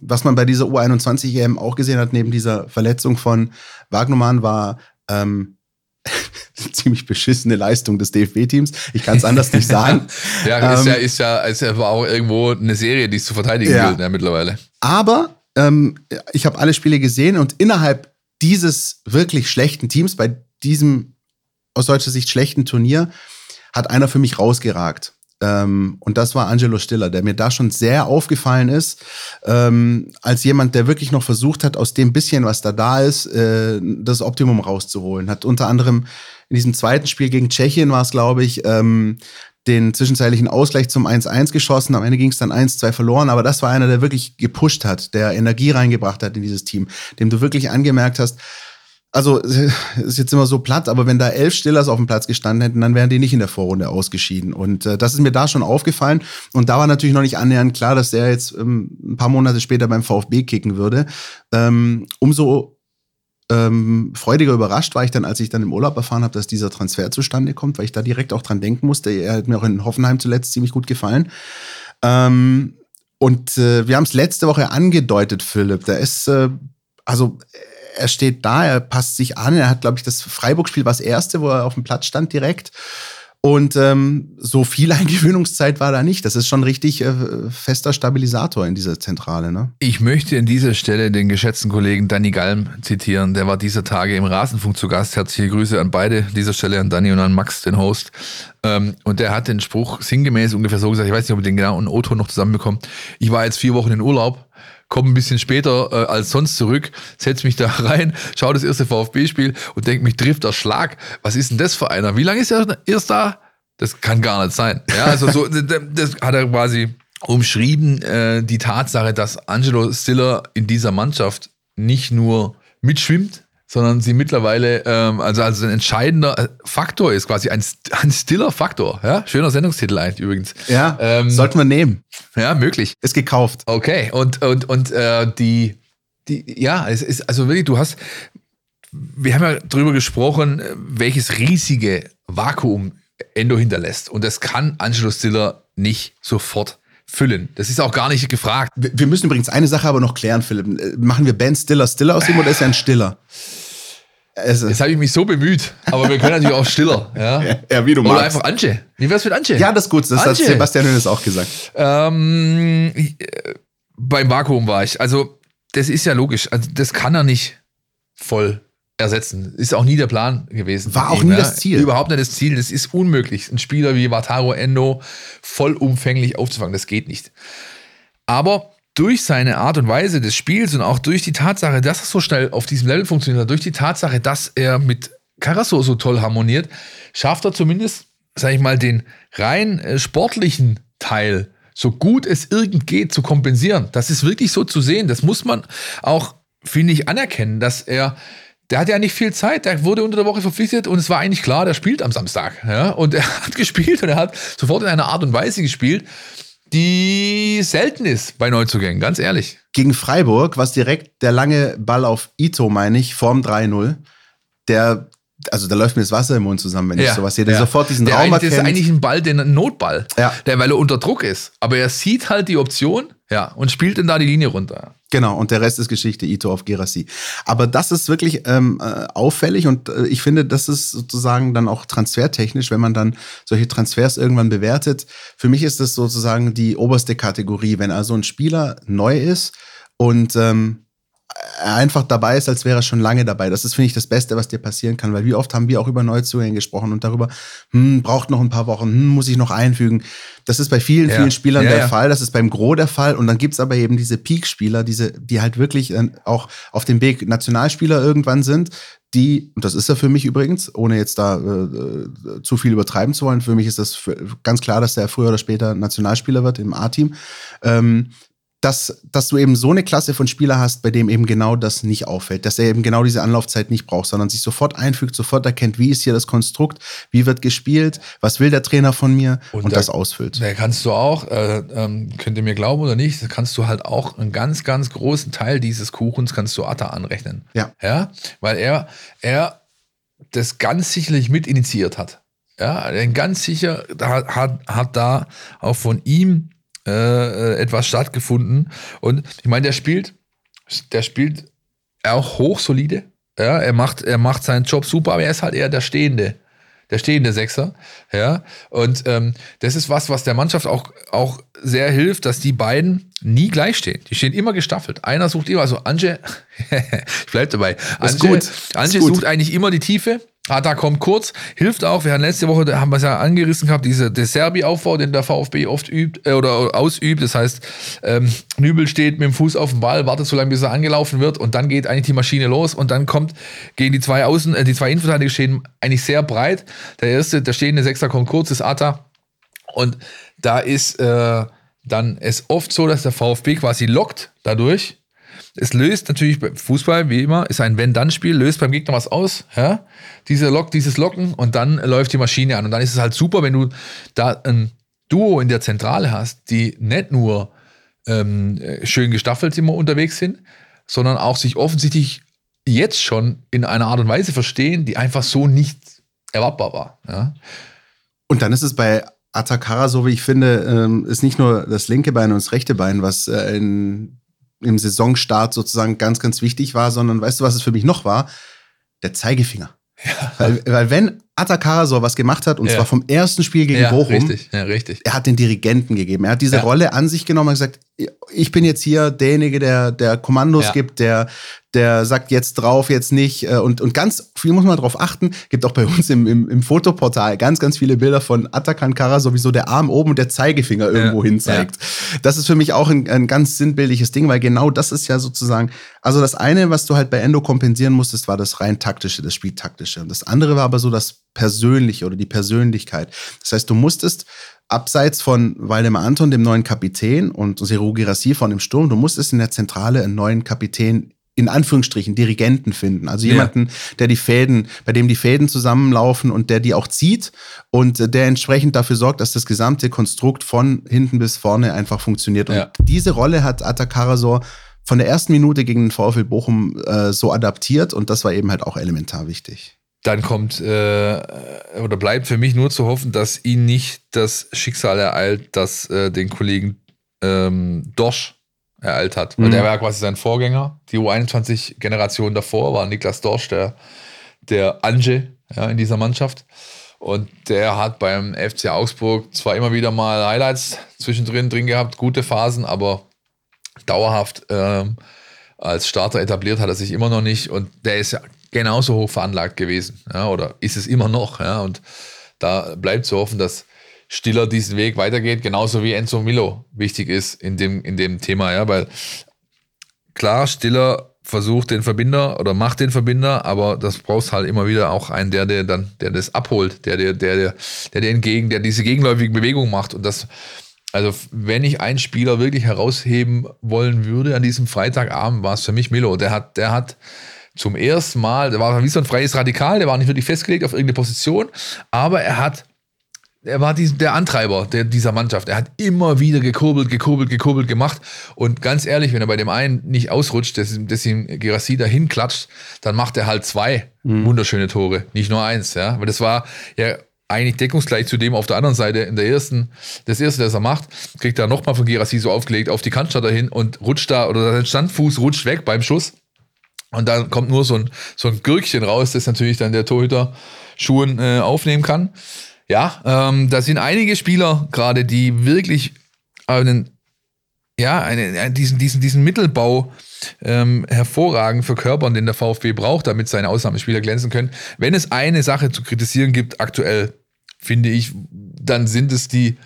was man bei dieser U21 EM auch gesehen hat, neben dieser Verletzung von Wagnermann, war ähm, ziemlich beschissene Leistung des DFB-Teams. Ich kann es anders nicht sagen. ja, ist ähm, ja, ist ja, ist ja auch irgendwo eine Serie, die es zu verteidigen ja. gilt, ja, mittlerweile. Aber ähm, ich habe alle Spiele gesehen und innerhalb dieses wirklich schlechten Teams, bei diesem aus deutscher Sicht schlechten Turnier hat einer für mich rausgeragt. Ähm, und das war Angelo Stiller, der mir da schon sehr aufgefallen ist, ähm, als jemand, der wirklich noch versucht hat, aus dem bisschen, was da da ist, äh, das Optimum rauszuholen. Hat unter anderem in diesem zweiten Spiel gegen Tschechien war es, glaube ich, ähm, den zwischenzeitlichen Ausgleich zum 1-1 geschossen. Am Ende ging es dann 1-2 verloren, aber das war einer, der wirklich gepusht hat, der Energie reingebracht hat in dieses Team, dem du wirklich angemerkt hast, also ist jetzt immer so platt, aber wenn da elf Stillers auf dem Platz gestanden hätten, dann wären die nicht in der Vorrunde ausgeschieden. Und äh, das ist mir da schon aufgefallen. Und da war natürlich noch nicht annähernd klar, dass der jetzt ähm, ein paar Monate später beim VfB kicken würde. Ähm, umso ähm, freudiger überrascht war ich dann, als ich dann im Urlaub erfahren habe, dass dieser Transfer zustande kommt, weil ich da direkt auch dran denken musste. Er hat mir auch in Hoffenheim zuletzt ziemlich gut gefallen. Ähm, und äh, wir haben es letzte Woche angedeutet, Philipp. Der ist, äh, also er steht da, er passt sich an. Er hat, glaube ich, das Freiburg-Spiel war das erste, wo er auf dem Platz stand direkt. Und ähm, so viel Eingewöhnungszeit war da nicht. Das ist schon richtig äh, fester Stabilisator in dieser Zentrale. Ne? Ich möchte an dieser Stelle den geschätzten Kollegen Danny Galm zitieren. Der war dieser Tage im Rasenfunk zu Gast. Herzliche Grüße an beide, dieser Stelle an Danny und an Max, den Host. Ähm, und der hat den Spruch sinngemäß ungefähr so gesagt, ich weiß nicht, ob ich den genau in Otto noch zusammenbekomme. Ich war jetzt vier Wochen in Urlaub komme ein bisschen später äh, als sonst zurück, setze mich da rein, schaue das erste VfB-Spiel und denke, mich trifft der Schlag. Was ist denn das für einer? Wie lange ist er erst da? Das kann gar nicht sein. Ja, also so, das hat er quasi umschrieben, äh, die Tatsache, dass Angelo Stiller in dieser Mannschaft nicht nur mitschwimmt, sondern sie mittlerweile ähm, also, also ein entscheidender äh, Faktor ist, quasi ein, ein stiller Faktor. Ja? Schöner Sendungstitel eigentlich übrigens. Ja, ähm, sollten wir nehmen. Ja, möglich. Ist gekauft. Okay, und, und, und äh, die, die, ja, es ist also wirklich, du hast, wir haben ja drüber gesprochen, welches riesige Vakuum Endo hinterlässt. Und das kann Angelo Stiller nicht sofort füllen. Das ist auch gar nicht gefragt. Wir müssen übrigens eine Sache aber noch klären, Philipp. Machen wir Ben Stiller Stiller aus ihm oder ist er ein Stiller? Also, Jetzt habe ich mich so bemüht, aber wir können natürlich auch stiller. Ja, ja wie du Oder magst. einfach Anche. Wie wär's mit Anche? Ja, das ist gut. Das Anche. hat Sebastian Hönes auch gesagt. Ähm, beim Vakuum war ich. Also, das ist ja logisch. Also, das kann er nicht voll ersetzen. Ist auch nie der Plan gewesen. War auch nie ja. das Ziel. Überhaupt nicht das Ziel. Das ist unmöglich, einen Spieler wie Wataru Endo vollumfänglich aufzufangen. Das geht nicht. Aber durch seine Art und Weise des Spiels und auch durch die Tatsache, dass er so schnell auf diesem Level funktioniert, durch die Tatsache, dass er mit Carasso so toll harmoniert, schafft er zumindest, sag ich mal, den rein äh, sportlichen Teil so gut es irgend geht zu kompensieren. Das ist wirklich so zu sehen. Das muss man auch, finde ich, anerkennen, dass er der hat ja nicht viel Zeit, der wurde unter der Woche verpflichtet und es war eigentlich klar, der spielt am Samstag. Ja? Und er hat gespielt und er hat sofort in einer Art und Weise gespielt, die selten ist bei Neuzugängen, ganz ehrlich. Gegen Freiburg, was direkt der lange Ball auf Ito, meine ich, vorm 3-0, der also da läuft mir das Wasser im Mund zusammen, wenn ja, ich sowas sehe. Der ja. sofort diesen der Raum erkennt. Das ist eigentlich ein Ball, der ein Notball, ja. der, weil er unter Druck ist. Aber er sieht halt die Option ja, und spielt dann da die Linie runter. Genau, und der Rest ist Geschichte, Ito auf Gerassi. Aber das ist wirklich ähm, äh, auffällig und äh, ich finde, das ist sozusagen dann auch transfertechnisch, wenn man dann solche Transfers irgendwann bewertet. Für mich ist das sozusagen die oberste Kategorie, wenn also ein Spieler neu ist und ähm, einfach dabei ist, als wäre er schon lange dabei. Das ist, finde ich, das Beste, was dir passieren kann, weil wie oft haben wir auch über Neuzugänge gesprochen und darüber, hm, braucht noch ein paar Wochen, hm, muss ich noch einfügen. Das ist bei vielen, ja. vielen Spielern ja, der ja. Fall, das ist beim Gros der Fall und dann gibt's aber eben diese Peak-Spieler, diese, die halt wirklich auch auf dem Weg Nationalspieler irgendwann sind, die, und das ist er für mich übrigens, ohne jetzt da äh, äh zu viel übertreiben zu wollen, für mich ist das für, ganz klar, dass der früher oder später Nationalspieler wird im A-Team. Ähm, dass, dass du eben so eine Klasse von Spieler hast, bei dem eben genau das nicht auffällt, dass er eben genau diese Anlaufzeit nicht braucht, sondern sich sofort einfügt, sofort erkennt, wie ist hier das Konstrukt, wie wird gespielt, was will der Trainer von mir und, und da, das ausfüllt. Da kannst du auch, äh, ähm, könnt ihr mir glauben oder nicht, kannst du halt auch einen ganz, ganz großen Teil dieses Kuchens kannst du Atta anrechnen. Ja. Ja, weil er, er das ganz sicherlich mit initiiert hat. Ja, ganz sicher hat, hat, hat da auch von ihm äh, äh, etwas stattgefunden. Und ich meine, der spielt, der spielt auch hochsolide. Ja, er macht, er macht seinen Job super, aber er ist halt eher der Stehende der stehende Sechser. Ja, und ähm, das ist was, was der Mannschaft auch, auch sehr hilft, dass die beiden nie gleich stehen. Die stehen immer gestaffelt. Einer sucht immer, also Anje, ich bleib dabei. Anje, Anje sucht eigentlich immer die Tiefe. Hata kommt kurz, hilft auch. Wir haben letzte Woche, da haben wir es ja angerissen gehabt, dieser Serbi-Aufbau, den der VfB oft übt äh, oder ausübt. Das heißt, ähm, Nübel steht mit dem Fuß auf dem Ball, wartet so lange, bis er angelaufen wird und dann geht eigentlich die Maschine los und dann kommt gegen die zwei Außen, äh, die zwei Innenverteidiger stehen eigentlich sehr breit. Der erste, der stehende Sechser kommt kurz, ist Atta. Und da ist äh, dann es oft so, dass der VfB quasi lockt dadurch es löst natürlich Fußball, wie immer, ist ein Wenn-Dann-Spiel, löst beim Gegner was aus, ja? Diese Lock, dieses Locken und dann läuft die Maschine an. Und dann ist es halt super, wenn du da ein Duo in der Zentrale hast, die nicht nur ähm, schön gestaffelt immer unterwegs sind, sondern auch sich offensichtlich jetzt schon in einer Art und Weise verstehen, die einfach so nicht erwartbar war. Ja? Und dann ist es bei Atakara, so wie ich finde, ähm, ist nicht nur das linke Bein und das rechte Bein, was äh, in im Saisonstart sozusagen ganz, ganz wichtig war, sondern weißt du, was es für mich noch war? Der Zeigefinger. Ja. Weil, weil wenn Atakara was gemacht hat, und ja. zwar vom ersten Spiel gegen ja, Bochum, richtig, ja, richtig. er hat den Dirigenten gegeben. Er hat diese Rolle an sich genommen und gesagt, ich bin jetzt hier derjenige, der, der Kommandos gibt, der, der sagt jetzt drauf, jetzt nicht. Äh, und, und ganz viel muss man darauf achten. Gibt auch bei uns im, im, im Fotoportal ganz, ganz viele Bilder von Atakan Kara, sowieso der Arm oben und der Zeigefinger irgendwo ja, hin zeigt. Ja. Das ist für mich auch ein, ein ganz sinnbildliches Ding, weil genau das ist ja sozusagen, also das eine, was du halt bei Endo kompensieren musstest, war das rein taktische, das Spieltaktische. Und das andere war aber so das Persönliche oder die Persönlichkeit. Das heißt, du musstest abseits von Waldemar Anton, dem neuen Kapitän, und Seru Girassi von dem Sturm, du musstest in der Zentrale einen neuen Kapitän in Anführungsstrichen Dirigenten finden. Also jemanden, ja. der die Fäden, bei dem die Fäden zusammenlaufen und der die auch zieht und der entsprechend dafür sorgt, dass das gesamte Konstrukt von hinten bis vorne einfach funktioniert. Und ja. diese Rolle hat Atakarasor von der ersten Minute gegen den VfL Bochum äh, so adaptiert und das war eben halt auch elementar wichtig. Dann kommt äh, oder bleibt für mich nur zu hoffen, dass ihn nicht das Schicksal ereilt, das äh, den Kollegen ähm, Dosch ereilt hat. Weil mhm. der war quasi sein Vorgänger. Die U21-Generation davor war Niklas Dorsch, der, der Ange ja, in dieser Mannschaft. Und der hat beim FC Augsburg zwar immer wieder mal Highlights zwischendrin drin gehabt, gute Phasen, aber dauerhaft ähm, als Starter etabliert hat er sich immer noch nicht. Und der ist ja genauso hoch veranlagt gewesen. Ja, oder ist es immer noch. Ja, und da bleibt zu hoffen, dass Stiller diesen Weg weitergeht, genauso wie Enzo Milo wichtig ist in dem, in dem Thema, ja, weil klar, Stiller versucht den Verbinder oder macht den Verbinder, aber das brauchst halt immer wieder auch einen, der, der dann, der das abholt, der, der, der, der, der, der entgegen, der diese gegenläufige Bewegung macht und das, also wenn ich einen Spieler wirklich herausheben wollen würde an diesem Freitagabend, war es für mich Milo. Der hat, der hat zum ersten Mal, der war wie so ein freies Radikal, der war nicht wirklich festgelegt auf irgendeine Position, aber er hat er war die, der Antreiber der, dieser Mannschaft. Er hat immer wieder gekurbelt, gekurbelt, gekurbelt gemacht. Und ganz ehrlich, wenn er bei dem einen nicht ausrutscht, dass, dass ihm Gerassi dahin klatscht, dann macht er halt zwei mhm. wunderschöne Tore, nicht nur eins. Ja? Weil das war ja eigentlich deckungsgleich zu dem auf der anderen Seite in der ersten, das erste, das er macht, kriegt er nochmal von Gerassi so aufgelegt auf die Kantstadt dahin und rutscht da, oder sein Standfuß rutscht weg beim Schuss. Und dann kommt nur so ein, so ein Gürkchen raus, das natürlich dann der Torhüter Schuhen äh, aufnehmen kann. Ja, ähm, da sind einige Spieler gerade, die wirklich einen, ja, einen, diesen, diesen, diesen Mittelbau ähm, hervorragend verkörpern, den der VfB braucht, damit seine Ausnahmespieler glänzen können. Wenn es eine Sache zu kritisieren gibt, aktuell, finde ich, dann sind es die,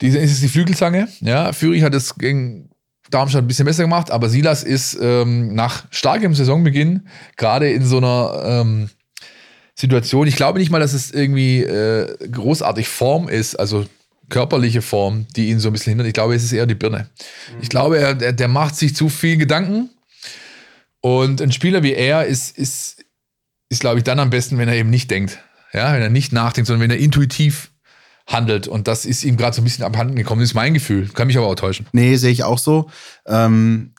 die ist es die Flügelzange. Ja, Führig hat es gegen Darmstadt ein bisschen besser gemacht, aber Silas ist ähm, nach starkem Saisonbeginn gerade in so einer ähm, Situation. Ich glaube nicht mal, dass es irgendwie äh, großartig Form ist, also körperliche Form, die ihn so ein bisschen hindert. Ich glaube, es ist eher die Birne. Mhm. Ich glaube, er, der, der macht sich zu viel Gedanken. Und ein Spieler wie er ist, ist, ist, glaube ich, dann am besten, wenn er eben nicht denkt. Ja, wenn er nicht nachdenkt, sondern wenn er intuitiv handelt. Und das ist ihm gerade so ein bisschen abhanden gekommen. Das ist mein Gefühl. Kann mich aber auch täuschen. Nee, sehe ich auch so. Ähm,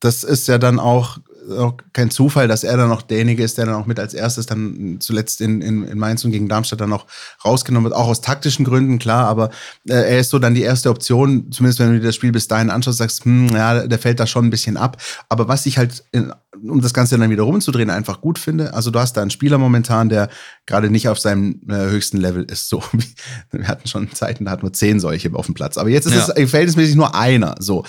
das ist ja dann auch auch kein Zufall, dass er dann noch derjenige ist, der dann auch mit als erstes dann zuletzt in, in, in Mainz und gegen Darmstadt dann noch rausgenommen wird. Auch aus taktischen Gründen, klar, aber äh, er ist so dann die erste Option, zumindest wenn du dir das Spiel bis dahin anschaust, sagst, hm, ja, der fällt da schon ein bisschen ab. Aber was ich halt, in, um das Ganze dann wieder rumzudrehen, einfach gut finde, also du hast da einen Spieler momentan, der gerade nicht auf seinem äh, höchsten Level ist. So, wir hatten schon Zeiten, da hatten wir zehn solche auf dem Platz. Aber jetzt ist ja. es verhältnismäßig nur einer. So.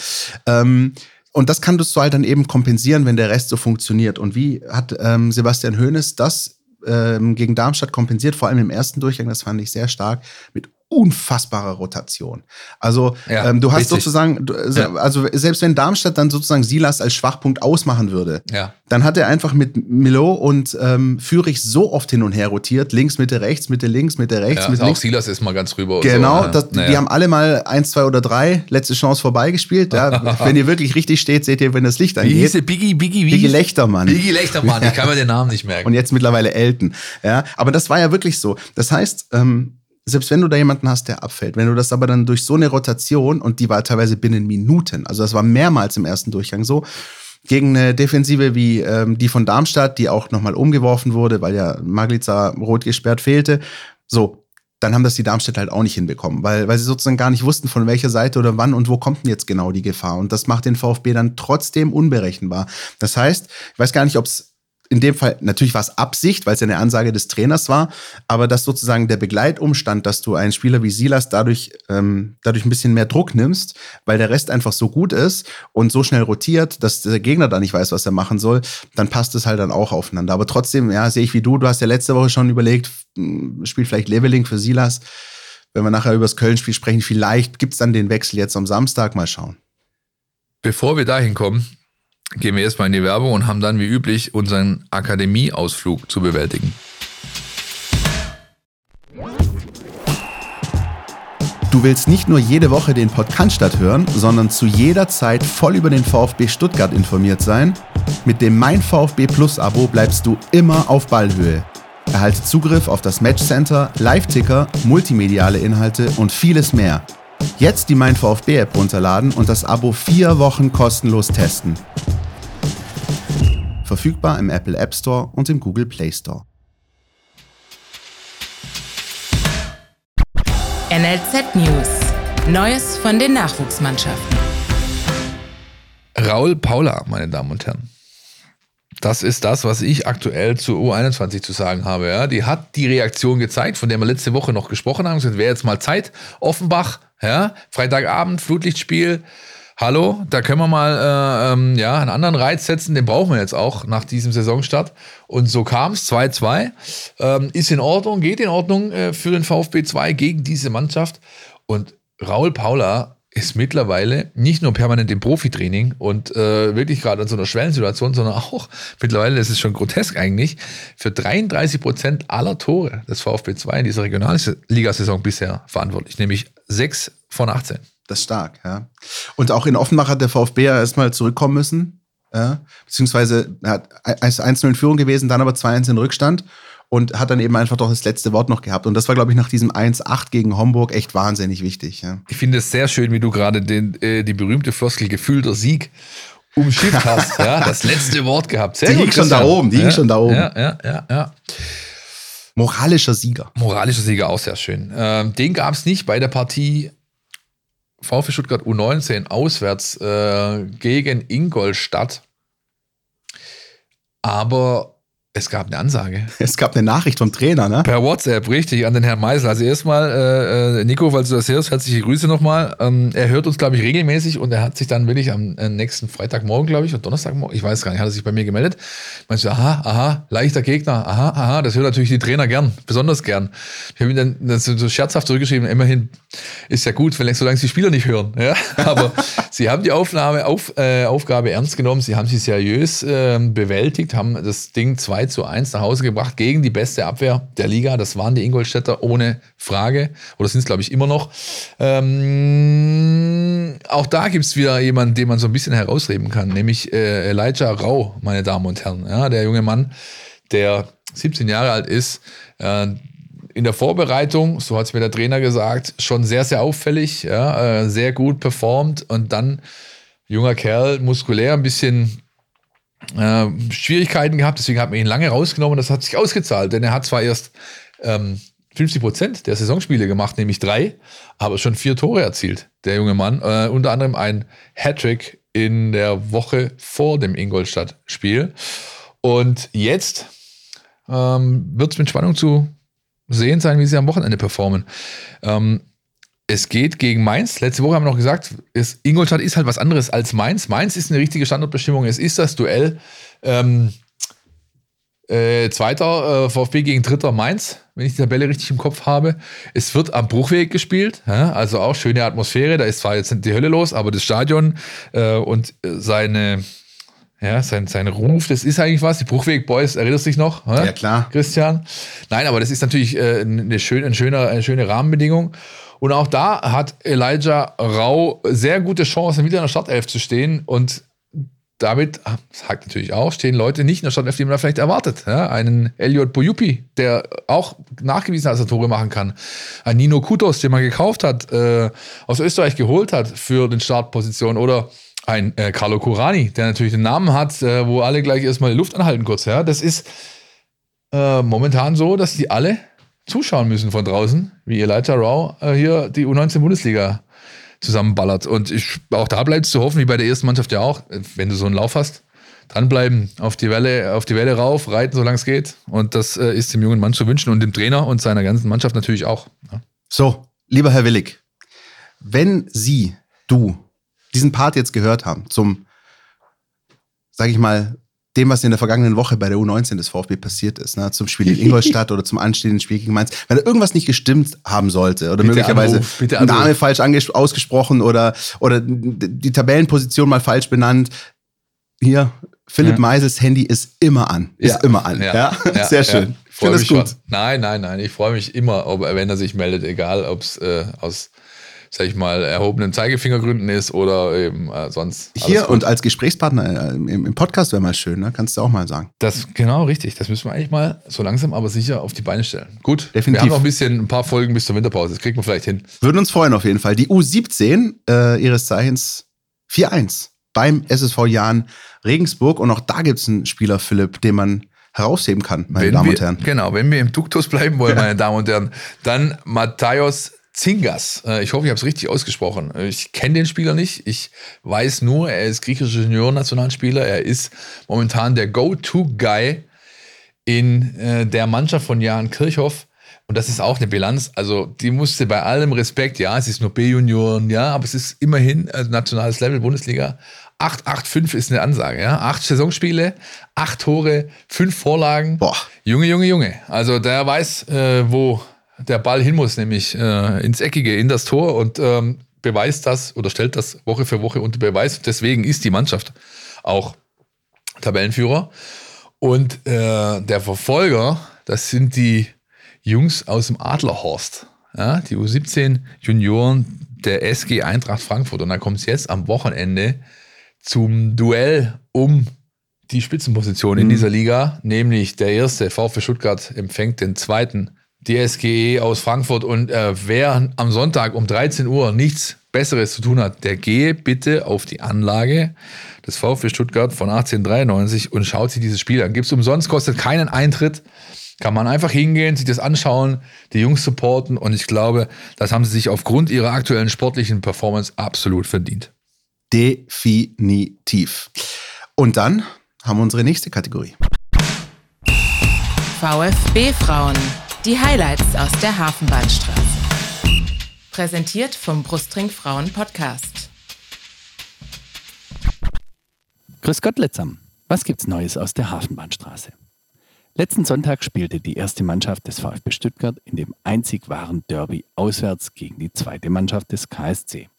Ähm, und das kannst du halt dann eben kompensieren, wenn der Rest so funktioniert. Und wie hat ähm, Sebastian Hoeneß das ähm, gegen Darmstadt kompensiert, vor allem im ersten Durchgang, das fand ich sehr stark, mit unfassbare Rotation. Also ja, ähm, du hast richtig. sozusagen, du, ja. also selbst wenn Darmstadt dann sozusagen Silas als Schwachpunkt ausmachen würde, ja. dann hat er einfach mit Milo und ähm, Fürich so oft hin und her rotiert, links, Mitte, rechts, Mitte, links, Mitte, rechts, ja, Mitte, auch links. Silas ist mal ganz rüber. Genau, so, das, die haben alle mal eins, zwei oder drei letzte Chance vorbeigespielt. Ja. wenn ihr wirklich richtig steht, seht ihr, wenn das Licht angeht. Wie hieß Biggie, Biggie, wie Biggie Lechtermann. Biggie Lechtermann, ich kann mir den Namen nicht merken. Und jetzt mittlerweile Elton. Ja, aber das war ja wirklich so. Das heißt, ähm, selbst wenn du da jemanden hast, der abfällt, wenn du das aber dann durch so eine Rotation, und die war teilweise binnen Minuten, also das war mehrmals im ersten Durchgang so, gegen eine Defensive wie ähm, die von Darmstadt, die auch nochmal umgeworfen wurde, weil ja Maglica rot gesperrt fehlte, so, dann haben das die Darmstadt halt auch nicht hinbekommen, weil, weil sie sozusagen gar nicht wussten, von welcher Seite oder wann und wo kommt denn jetzt genau die Gefahr. Und das macht den VfB dann trotzdem unberechenbar. Das heißt, ich weiß gar nicht, ob es in dem Fall, natürlich war es Absicht, weil es ja eine Ansage des Trainers war, aber dass sozusagen der Begleitumstand, dass du einen Spieler wie Silas dadurch, ähm, dadurch ein bisschen mehr Druck nimmst, weil der Rest einfach so gut ist und so schnell rotiert, dass der Gegner da nicht weiß, was er machen soll, dann passt es halt dann auch aufeinander. Aber trotzdem, ja, sehe ich wie du, du hast ja letzte Woche schon überlegt, hm, spielt vielleicht Leveling für Silas. Wenn wir nachher über das Köln-Spiel sprechen, vielleicht gibt es dann den Wechsel jetzt am Samstag, mal schauen. Bevor wir dahin kommen, gehen wir erstmal in die Werbung und haben dann wie üblich unseren Akademieausflug zu bewältigen. Du willst nicht nur jede Woche den Podcast hören, sondern zu jeder Zeit voll über den VfB Stuttgart informiert sein? Mit dem Mein VfB Plus Abo bleibst du immer auf Ballhöhe. Erhalte Zugriff auf das Matchcenter, Live-Ticker, multimediale Inhalte und vieles mehr. Jetzt die Mein VfB App runterladen und das Abo vier Wochen kostenlos testen. Verfügbar im Apple App Store und im Google Play Store. NLZ News. Neues von den Nachwuchsmannschaften. Raul Paula, meine Damen und Herren. Das ist das, was ich aktuell zu U21 zu sagen habe. Ja, die hat die Reaktion gezeigt, von der wir letzte Woche noch gesprochen haben. Es wäre jetzt mal Zeit. Offenbach, ja, Freitagabend, Flutlichtspiel. Hallo, da können wir mal äh, ähm, ja, einen anderen Reiz setzen, den brauchen wir jetzt auch nach diesem Saisonstart. Und so kam es, 2-2. Ähm, ist in Ordnung, geht in Ordnung äh, für den VfB 2 gegen diese Mannschaft. Und Raul Paula ist mittlerweile nicht nur permanent im Profitraining und äh, wirklich gerade in so einer Schwellensituation, sondern auch mittlerweile, das ist schon grotesk eigentlich, für 33 Prozent aller Tore des VfB 2 in dieser Regionalligasaison bisher verantwortlich, nämlich 6 von 18. Das ist stark, ja. Und auch in Offenbach hat der VfB ja erstmal zurückkommen müssen. Ja, beziehungsweise er hat 1-0 in Führung gewesen, dann aber 2-1 in Rückstand und hat dann eben einfach doch das letzte Wort noch gehabt. Und das war, glaube ich, nach diesem 1-8 gegen Homburg echt wahnsinnig wichtig. Ja. Ich finde es sehr schön, wie du gerade den, äh, die berühmte Floskel gefühlter Sieg umschifft hast. ja, das letzte Wort gehabt. Sehr die gut, hing schon da oben, die ja, hing schon da oben. Ja, ja, ja, ja. Moralischer Sieger. Moralischer Sieger, auch sehr schön. Ähm, den gab es nicht bei der Partie VfB Stuttgart U19 auswärts äh, gegen Ingolstadt. Aber es gab eine Ansage. Es gab eine Nachricht vom Trainer, ne? Per WhatsApp, richtig, an den Herrn Meisel. Also erstmal, äh, äh, Nico, falls du das hörst, herzliche Grüße nochmal. Ähm, er hört uns, glaube ich, regelmäßig und er hat sich dann wirklich am äh, nächsten Freitagmorgen, glaube ich, oder Donnerstagmorgen, ich weiß gar nicht, hat er sich bei mir gemeldet. Meinst du, aha, aha, leichter Gegner, aha, aha, das hört natürlich die Trainer gern, besonders gern. Ich habe ihm dann das so scherzhaft zurückgeschrieben, immerhin ist ja gut, wenn solange die Spieler nicht hören. Ja? Aber sie haben die Aufnahme, auf, äh, Aufgabe ernst genommen, sie haben sie seriös äh, bewältigt, haben das Ding zwei 2 zu 1 nach Hause gebracht gegen die beste Abwehr der Liga. Das waren die Ingolstädter ohne Frage. Oder sind es, glaube ich, immer noch. Ähm, auch da gibt es wieder jemanden, den man so ein bisschen herausreden kann, nämlich äh, Elijah Rau, meine Damen und Herren. Ja, der junge Mann, der 17 Jahre alt ist. In der Vorbereitung, so hat es mir der Trainer gesagt, schon sehr, sehr auffällig, ja, äh, sehr gut performt und dann junger Kerl, muskulär, ein bisschen äh, Schwierigkeiten gehabt, deswegen hat man ihn lange rausgenommen. Das hat sich ausgezahlt, denn er hat zwar erst ähm, 50 Prozent der Saisonspiele gemacht, nämlich drei, aber schon vier Tore erzielt, der junge Mann. Äh, unter anderem ein Hattrick in der Woche vor dem Ingolstadt-Spiel. Und jetzt ähm, wird es mit Spannung zu sehen sein, wie sie am Wochenende performen. Ähm, es geht gegen Mainz. Letzte Woche haben wir noch gesagt, ist, Ingolstadt ist halt was anderes als Mainz. Mainz ist eine richtige Standortbestimmung. Es ist das Duell ähm, äh, zweiter äh, VfB gegen dritter Mainz, wenn ich die Tabelle richtig im Kopf habe. Es wird am Bruchweg gespielt, ja? also auch schöne Atmosphäre. Da ist zwar jetzt die Hölle los, aber das Stadion äh, und seine ja, sein, sein Ruf, das ist eigentlich was. Die Bruchweg Boys, erinnerst du dich noch? Ja, klar. Christian. Nein, aber das ist natürlich äh, eine, schön, eine, schöne, eine schöne Rahmenbedingung. Und auch da hat Elijah Rau sehr gute Chancen, wieder in der Startelf zu stehen. Und damit, sagt natürlich auch, stehen Leute nicht in der Startelf, die man da vielleicht erwartet. Ja, einen Elliot Boyupi, der auch nachgewiesen hat, dass er Tore machen kann. Ein Nino Kutos, den man gekauft hat, äh, aus Österreich geholt hat für den Startposition. Oder ein äh, Carlo Curani, der natürlich den Namen hat, äh, wo alle gleich erstmal die Luft anhalten kurz. Ja, das ist äh, momentan so, dass die alle zuschauen müssen von draußen, wie Elijah Rau äh, hier die U19-Bundesliga zusammenballert. Und ich, auch da bleibt es zu hoffen, wie bei der ersten Mannschaft ja auch, wenn du so einen Lauf hast, dranbleiben, auf die Welle, auf die Welle rauf, reiten, solange es geht. Und das äh, ist dem jungen Mann zu wünschen und dem Trainer und seiner ganzen Mannschaft natürlich auch. Ja. So, lieber Herr Willig, wenn Sie, du, diesen Part jetzt gehört haben zum, sag ich mal, dem, was in der vergangenen Woche bei der U19 des VfB passiert ist, ne, zum Spiel in Ingolstadt oder zum anstehenden Spiel gegen Mainz, wenn da irgendwas nicht gestimmt haben sollte oder bitte möglicherweise Anruf, ein Name falsch ausgesprochen oder, oder die Tabellenposition mal falsch benannt, hier, Philipp ja. Meisels Handy ist immer an. Ist ja. immer an. Ja. ja. Sehr schön. Ich finde das gut. Schon. Nein, nein, nein. Ich freue mich immer, ob, wenn er sich meldet, egal ob es äh, aus sag ich mal, erhobenen Zeigefingergründen ist oder eben äh, sonst. Hier gut. und als Gesprächspartner äh, im, im, Podcast wäre mal schön, ne? kannst du auch mal sagen. Das genau richtig. Das müssen wir eigentlich mal so langsam, aber sicher auf die Beine stellen. Gut, Definitiv. wir haben noch ein bisschen, ein paar Folgen bis zur Winterpause. Das kriegen wir vielleicht hin. Würden uns freuen auf jeden Fall. Die U17 äh, ihres Zeichens 4-1 beim SSV Jahn Regensburg und auch da gibt es einen Spieler, Philipp, den man herausheben kann, meine wenn Damen wir, und Herren. Genau, wenn wir im Duktus bleiben wollen, ja. meine Damen und Herren, dann Matthäus Zingas. Äh, ich hoffe, ich habe es richtig ausgesprochen. Ich kenne den Spieler nicht. Ich weiß nur, er ist griechischer Juniorennationalspieler. Er ist momentan der Go-To-Guy in äh, der Mannschaft von Jan Kirchhoff. Und das ist auch eine Bilanz. Also, die musste bei allem Respekt, ja, es ist nur B-Junioren, ja, aber es ist immerhin also nationales Level, Bundesliga. 8-8-5 ist eine Ansage, ja. Acht Saisonspiele, acht Tore, fünf Vorlagen. Boah. Junge, Junge, Junge. Also, der weiß, äh, wo der Ball hin muss, nämlich äh, ins Eckige, in das Tor und ähm, beweist das oder stellt das Woche für Woche unter Beweis. Deswegen ist die Mannschaft auch Tabellenführer. Und äh, der Verfolger, das sind die Jungs aus dem Adlerhorst. Ja, die U17 Junioren der SG Eintracht Frankfurt. Und da kommt es jetzt am Wochenende zum Duell um die Spitzenposition in mhm. dieser Liga, nämlich der erste VfB Stuttgart empfängt den zweiten die SGE aus Frankfurt. Und äh, wer am Sonntag um 13 Uhr nichts Besseres zu tun hat, der gehe bitte auf die Anlage des VfB Stuttgart von 1893 und schaut sich dieses Spiel an. Gibt es umsonst, kostet keinen Eintritt. Kann man einfach hingehen, sich das anschauen, die Jungs supporten und ich glaube, das haben sie sich aufgrund ihrer aktuellen sportlichen Performance absolut verdient. Definitiv. Und dann haben wir unsere nächste Kategorie. VfB Frauen. Die Highlights aus der Hafenbahnstraße. Präsentiert vom Brustring Frauen Podcast. Grüß Gott, Letzam. Was gibt's Neues aus der Hafenbahnstraße? Letzten Sonntag spielte die erste Mannschaft des VfB Stuttgart in dem einzig wahren Derby auswärts gegen die zweite Mannschaft des KSC.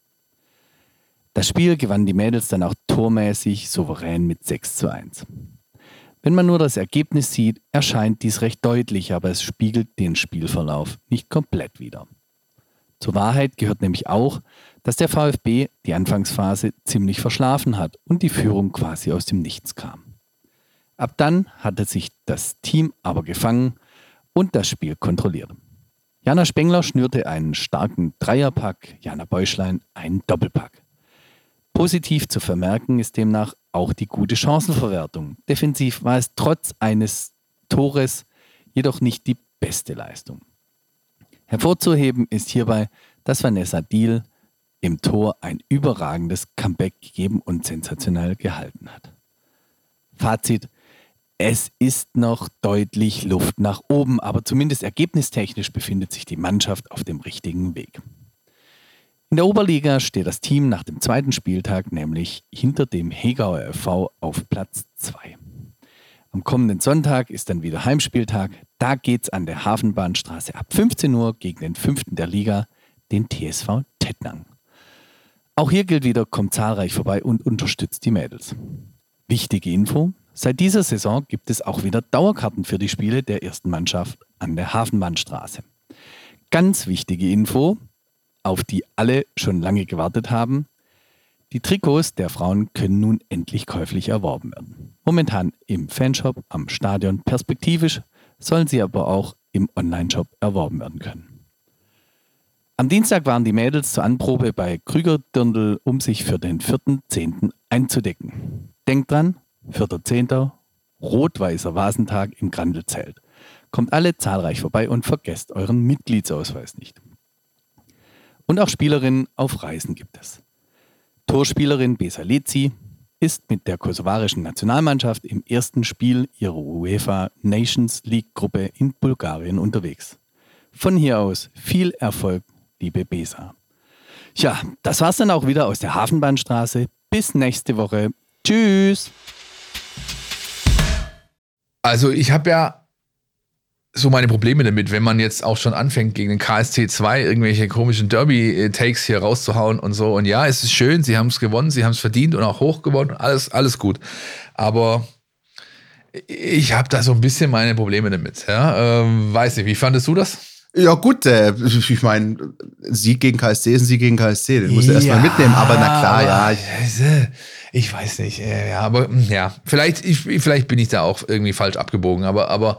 Das Spiel gewannen die Mädels dann auch tormäßig souverän mit 6 zu 1. Wenn man nur das Ergebnis sieht, erscheint dies recht deutlich, aber es spiegelt den Spielverlauf nicht komplett wider. Zur Wahrheit gehört nämlich auch, dass der VfB die Anfangsphase ziemlich verschlafen hat und die Führung quasi aus dem Nichts kam. Ab dann hatte sich das Team aber gefangen und das Spiel kontrolliert. Jana Spengler schnürte einen starken Dreierpack, Jana Beuschlein einen Doppelpack. Positiv zu vermerken ist demnach auch die gute Chancenverwertung. Defensiv war es trotz eines Tores jedoch nicht die beste Leistung. Hervorzuheben ist hierbei, dass Vanessa Diel im Tor ein überragendes Comeback gegeben und sensationell gehalten hat. Fazit, es ist noch deutlich Luft nach oben, aber zumindest ergebnistechnisch befindet sich die Mannschaft auf dem richtigen Weg. In der Oberliga steht das Team nach dem zweiten Spieltag nämlich hinter dem Hegauer FV auf Platz 2. Am kommenden Sonntag ist dann wieder Heimspieltag. Da geht's an der Hafenbahnstraße ab 15 Uhr gegen den fünften der Liga, den TSV Tettnang. Auch hier gilt wieder, kommt zahlreich vorbei und unterstützt die Mädels. Wichtige Info, seit dieser Saison gibt es auch wieder Dauerkarten für die Spiele der ersten Mannschaft an der Hafenbahnstraße. Ganz wichtige Info, auf die alle schon lange gewartet haben. Die Trikots der Frauen können nun endlich käuflich erworben werden. Momentan im Fanshop am Stadion. Perspektivisch sollen sie aber auch im Onlineshop erworben werden können. Am Dienstag waren die Mädels zur Anprobe bei Krüger Dirndl, um sich für den 4.10. einzudecken. Denkt dran, 4.10. rot-weißer Vasentag im Grandelzelt. Kommt alle zahlreich vorbei und vergesst euren Mitgliedsausweis nicht. Und auch Spielerinnen auf Reisen gibt es. Torspielerin Besa Lezi, ist mit der kosovarischen Nationalmannschaft im ersten Spiel ihrer UEFA Nations League Gruppe in Bulgarien unterwegs. Von hier aus viel Erfolg, liebe Besa. Ja, das war's dann auch wieder aus der Hafenbahnstraße. Bis nächste Woche. Tschüss. Also ich habe ja so meine Probleme damit, wenn man jetzt auch schon anfängt, gegen den KSC 2 irgendwelche komischen Derby-Takes hier rauszuhauen und so. Und ja, es ist schön, sie haben es gewonnen, sie haben es verdient und auch hoch gewonnen, alles, alles gut. Aber ich habe da so ein bisschen meine Probleme damit. Ja? Ähm, weiß nicht, wie fandest du das? Ja, gut, äh, ich meine, Sieg gegen KSC ist ein Sieg gegen KSC, den musst du ja, erstmal mitnehmen, aber na klar, ja. Ich weiß nicht, äh, ja, aber hm, ja, vielleicht, ich, vielleicht bin ich da auch irgendwie falsch abgebogen, aber, aber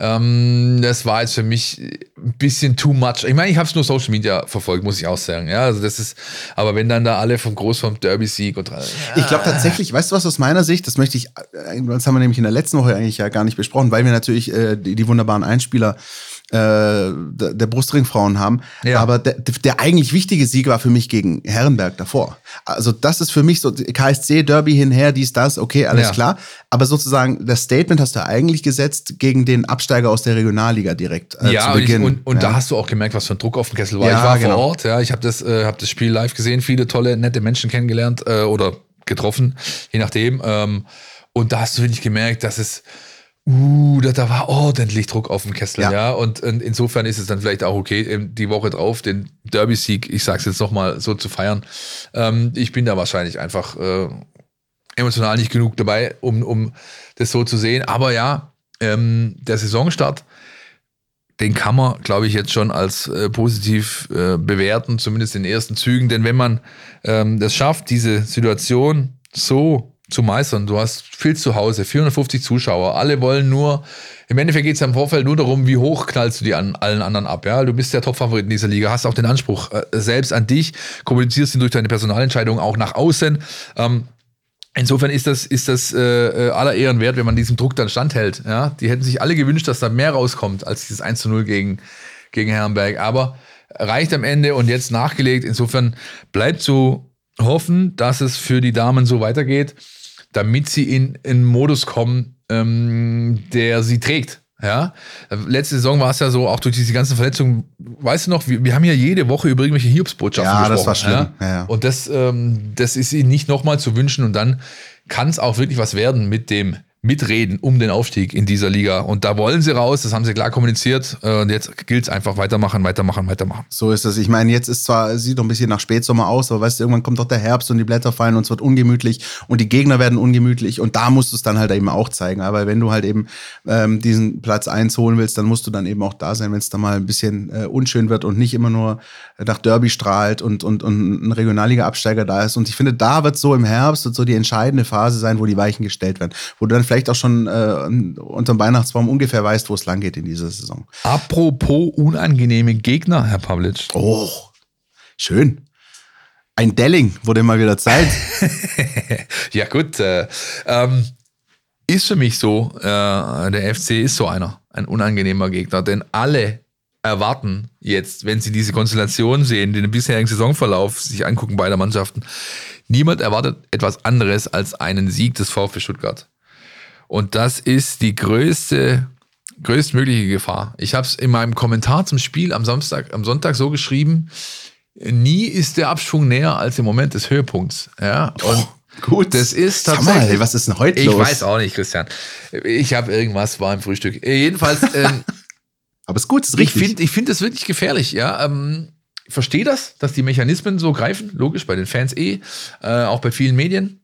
ähm, das war jetzt für mich ein bisschen too much. Ich meine, ich habe es nur Social Media verfolgt, muss ich auch sagen. Ja, also das ist, aber wenn dann da alle vom Groß vom Derby-Sieg und. Ja. Ich glaube tatsächlich, weißt du was aus meiner Sicht, das möchte ich, äh, das haben wir nämlich in der letzten Woche eigentlich ja gar nicht besprochen, weil wir natürlich äh, die, die wunderbaren Einspieler äh, der Brustringfrauen haben. Ja. Aber der, der eigentlich wichtige Sieg war für mich gegen Herrenberg davor. Also das ist für mich so KSC Derby hinher, dies das, okay, alles ja. klar. Aber sozusagen das Statement hast du eigentlich gesetzt gegen den Absteiger aus der Regionalliga direkt äh, ja, zu Beginn. Und, ich, und, und ja. da hast du auch gemerkt, was für ein Druck auf dem Kessel war. ich war genau. vor Ort, ja, ich habe das, äh, hab das Spiel live gesehen, viele tolle, nette Menschen kennengelernt äh, oder getroffen, je nachdem. Ähm, und da hast du wirklich gemerkt, dass es uh, da, da war ordentlich Druck auf dem Kessel, ja. ja. Und, insofern ist es dann vielleicht auch okay, die Woche drauf den Derby-Sieg, ich sag's jetzt nochmal, so zu feiern. Ähm, ich bin da wahrscheinlich einfach äh, emotional nicht genug dabei, um, um das so zu sehen. Aber ja, ähm, der Saisonstart, den kann man, glaube ich, jetzt schon als äh, positiv äh, bewerten, zumindest in den ersten Zügen. Denn wenn man ähm, das schafft, diese Situation so zu meistern. Du hast viel zu Hause, 450 Zuschauer, alle wollen nur, im Endeffekt geht es ja im Vorfeld nur darum, wie hoch knallst du die an allen anderen ab. Ja? Du bist der Topfavorit in dieser Liga, hast auch den Anspruch äh, selbst an dich, kommunizierst ihn durch deine Personalentscheidung auch nach außen. Ähm, Insofern ist das, ist das äh, äh, aller Ehren wert, wenn man diesem Druck dann standhält. Ja? Die hätten sich alle gewünscht, dass da mehr rauskommt als dieses 1 zu 0 gegen, gegen Herrenberg. Aber reicht am Ende und jetzt nachgelegt. Insofern bleibt so hoffen, dass es für die Damen so weitergeht, damit sie in einen Modus kommen, ähm, der sie trägt. Ja, letzte Saison war es ja so, auch durch diese ganzen Verletzungen, weißt du noch, wir, wir haben ja jede Woche über irgendwelche Hiobsbotschaften ja, gesprochen. Ja, das war schlimm. Ja? Ja, und das, ähm, das ist ihnen nicht nochmal zu wünschen und dann kann es auch wirklich was werden mit dem mitreden um den Aufstieg in dieser Liga. Und da wollen sie raus, das haben sie klar kommuniziert. Äh, und jetzt gilt es einfach weitermachen, weitermachen, weitermachen. So ist es. Ich meine, jetzt ist zwar, sieht doch ein bisschen nach Spätsommer aus, aber weißt du, irgendwann kommt doch der Herbst und die Blätter fallen und es wird ungemütlich und die Gegner werden ungemütlich und da musst du es dann halt eben auch zeigen. Aber wenn du halt eben ähm, diesen Platz 1 holen willst, dann musst du dann eben auch da sein, wenn es da mal ein bisschen äh, unschön wird und nicht immer nur nach Derby strahlt und, und, und ein Regionalliga-Absteiger da ist. Und ich finde, da wird so im Herbst wird so die entscheidende Phase sein, wo die Weichen gestellt werden, wo du dann vielleicht auch schon äh, unterm Weihnachtsbaum ungefähr weißt, wo es lang geht in dieser Saison. Apropos unangenehme Gegner, Herr Pavlic. Oh, schön. Ein Delling wurde mal wieder Zeit. ja, gut. Äh, ähm, ist für mich so, äh, der FC ist so einer, ein unangenehmer Gegner, denn alle erwarten jetzt, wenn sie diese Konstellation sehen, den bisherigen Saisonverlauf sich angucken beider Mannschaften, niemand erwartet etwas anderes als einen Sieg des VfB Stuttgart. Und das ist die größte, größtmögliche Gefahr. Ich habe es in meinem Kommentar zum Spiel am Samstag, am Sonntag so geschrieben, nie ist der Abschwung näher als im Moment des Höhepunkts. Ja, und oh. Gut. Das ist tatsächlich. Mal, was ist denn heute ich los? Ich weiß auch nicht, Christian. Ich habe irgendwas war im Frühstück. Jedenfalls. Ähm, Aber es ist gut, es ist richtig. Ich finde ich find das wirklich gefährlich, ja. Ähm, ich verstehe das, dass die Mechanismen so greifen, logisch, bei den Fans eh, äh, auch bei vielen Medien.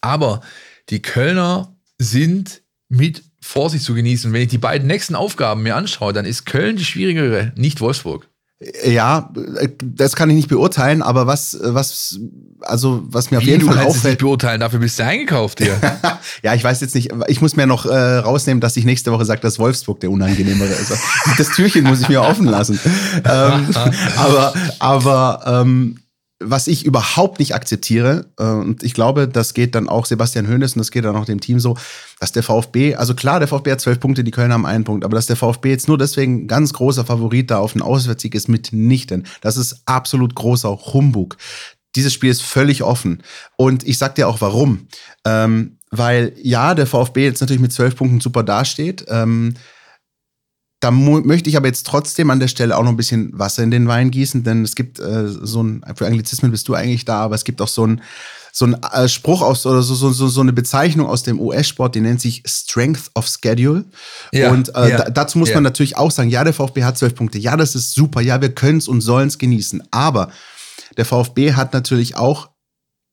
Aber die Kölner sind mit Vorsicht zu genießen. Wenn ich die beiden nächsten Aufgaben mir anschaue, dann ist Köln die schwierigere, nicht Wolfsburg. Ja, das kann ich nicht beurteilen, aber was, was, also was mir auf Wie, jeden Fall auffällt. nicht beurteilen, dafür bist du eingekauft hier. ja, ich weiß jetzt nicht, ich muss mir noch äh, rausnehmen, dass ich nächste Woche sage, dass Wolfsburg der unangenehmere ist. Das Türchen muss ich mir offen lassen. ähm, aber, aber ähm, was ich überhaupt nicht akzeptiere, äh, und ich glaube, das geht dann auch Sebastian Hoeneß und das geht dann auch dem Team so, dass der VfB, also klar, der VfB hat zwölf Punkte, die Kölner haben einen Punkt, aber dass der VfB jetzt nur deswegen ganz großer Favorit da auf den Auswärtssieg ist, mitnichten. Das ist absolut großer Humbug. dieses Spiel ist völlig offen. Und ich sag dir auch warum. Ähm, weil ja, der VfB jetzt natürlich mit zwölf Punkten super dasteht. Ähm, da möchte ich aber jetzt trotzdem an der Stelle auch noch ein bisschen Wasser in den Wein gießen, denn es gibt äh, so ein, für Anglizismen bist du eigentlich da, aber es gibt auch so ein, so ein äh, Spruch aus oder so, so, so eine Bezeichnung aus dem US-Sport, die nennt sich Strength of Schedule. Ja, und äh, ja, dazu muss ja. man natürlich auch sagen, ja, der VfB hat zwölf Punkte, ja, das ist super, ja, wir können es und sollen es genießen. Aber der VfB hat natürlich auch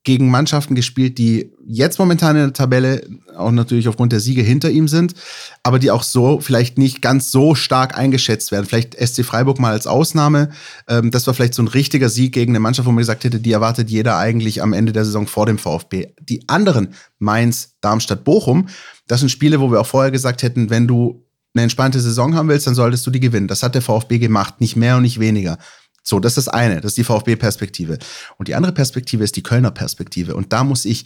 gegen Mannschaften gespielt, die jetzt momentan in der Tabelle auch natürlich aufgrund der Siege hinter ihm sind, aber die auch so vielleicht nicht ganz so stark eingeschätzt werden. Vielleicht SC Freiburg mal als Ausnahme. Ähm, das war vielleicht so ein richtiger Sieg gegen eine Mannschaft, wo man gesagt hätte, die erwartet jeder eigentlich am Ende der Saison vor dem VfB. Die anderen, Mainz, Darmstadt, Bochum, das sind Spiele, wo wir auch vorher gesagt hätten, wenn du eine entspannte Saison haben willst, dann solltest du die gewinnen. Das hat der VfB gemacht, nicht mehr und nicht weniger. So, das ist das eine, das ist die VfB-Perspektive. Und die andere Perspektive ist die Kölner Perspektive. Und da muss ich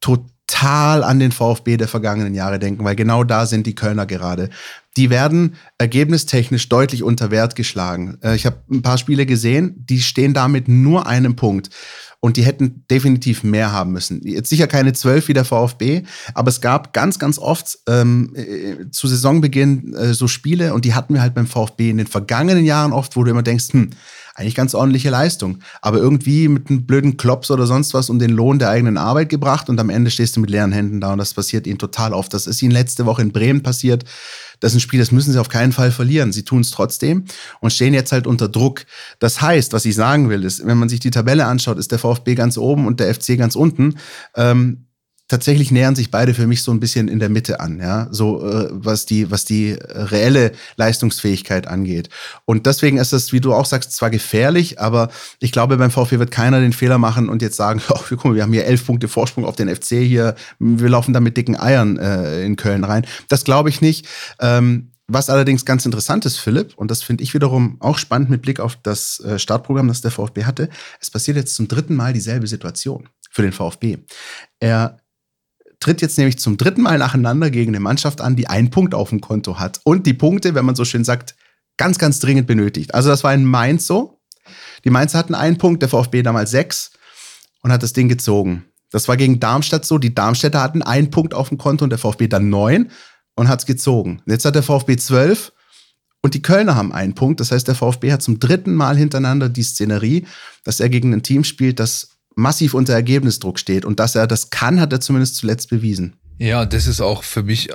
total an den VfB der vergangenen Jahre denken, weil genau da sind die Kölner gerade. Die werden ergebnistechnisch deutlich unter Wert geschlagen. Äh, ich habe ein paar Spiele gesehen, die stehen damit nur einem Punkt. Und die hätten definitiv mehr haben müssen. Jetzt sicher keine zwölf wie der VfB, aber es gab ganz, ganz oft ähm, äh, zu Saisonbeginn äh, so Spiele und die hatten wir halt beim VfB in den vergangenen Jahren oft, wo du immer denkst, hm, eigentlich ganz ordentliche Leistung. Aber irgendwie mit einem blöden Klops oder sonst was um den Lohn der eigenen Arbeit gebracht und am Ende stehst du mit leeren Händen da und das passiert ihnen total oft. Das ist ihnen letzte Woche in Bremen passiert. Das ist ein Spiel, das müssen sie auf keinen Fall verlieren. Sie tun es trotzdem und stehen jetzt halt unter Druck. Das heißt, was ich sagen will, ist, wenn man sich die Tabelle anschaut, ist der VfB ganz oben und der FC ganz unten. Ähm, tatsächlich nähern sich beide für mich so ein bisschen in der Mitte an, ja, so äh, was die was die reelle Leistungsfähigkeit angeht. Und deswegen ist es, wie du auch sagst, zwar gefährlich, aber ich glaube, beim VfB wird keiner den Fehler machen und jetzt sagen, oh, guck mal, wir haben hier elf Punkte Vorsprung auf den FC hier, wir laufen da mit dicken Eiern äh, in Köln rein. Das glaube ich nicht. Ähm, was allerdings ganz interessant ist, Philipp, und das finde ich wiederum auch spannend mit Blick auf das äh, Startprogramm, das der VfB hatte, es passiert jetzt zum dritten Mal dieselbe Situation für den VfB. Er tritt jetzt nämlich zum dritten Mal nacheinander gegen eine Mannschaft an, die einen Punkt auf dem Konto hat. Und die Punkte, wenn man so schön sagt, ganz, ganz dringend benötigt. Also das war in Mainz so. Die Mainzer hatten einen Punkt, der VfB damals sechs und hat das Ding gezogen. Das war gegen Darmstadt so. Die Darmstädter hatten einen Punkt auf dem Konto und der VfB dann neun und hat es gezogen. Jetzt hat der VfB zwölf und die Kölner haben einen Punkt. Das heißt, der VfB hat zum dritten Mal hintereinander die Szenerie, dass er gegen ein Team spielt, das massiv unter Ergebnisdruck steht. Und dass er das kann, hat er zumindest zuletzt bewiesen. Ja, das ist auch für mich,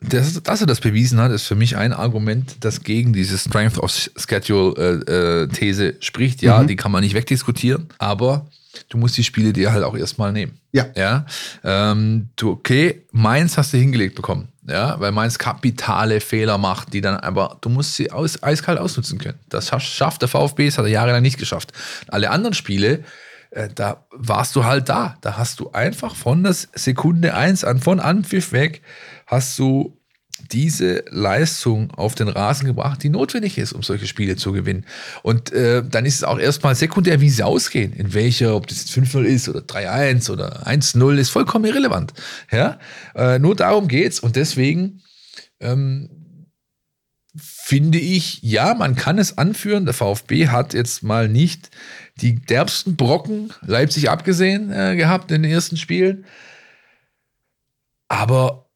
das, dass er das bewiesen hat, ist für mich ein Argument, das gegen diese Strength of Schedule-These äh, äh spricht. Ja, mhm. die kann man nicht wegdiskutieren, aber du musst die Spiele dir halt auch erstmal nehmen. Ja. Ja. Ähm, du, okay, Mainz hast du hingelegt bekommen. Ja, weil Mainz kapitale Fehler macht, die dann aber, du musst sie aus, eiskalt ausnutzen können. Das schafft der VfB, das hat er jahrelang nicht geschafft. Alle anderen Spiele, äh, da warst du halt da. Da hast du einfach von der Sekunde 1 an, von Anpfiff weg, hast du diese Leistung auf den Rasen gebracht, die notwendig ist, um solche Spiele zu gewinnen. Und äh, dann ist es auch erstmal sekundär, wie sie ausgehen. In welcher, ob das jetzt 5-0 ist oder 3-1 oder 1-0, ist vollkommen irrelevant. Ja? Äh, nur darum geht's. Und deswegen ähm, finde ich, ja, man kann es anführen. Der VfB hat jetzt mal nicht die derbsten Brocken, Leipzig abgesehen, äh, gehabt in den ersten Spielen. Aber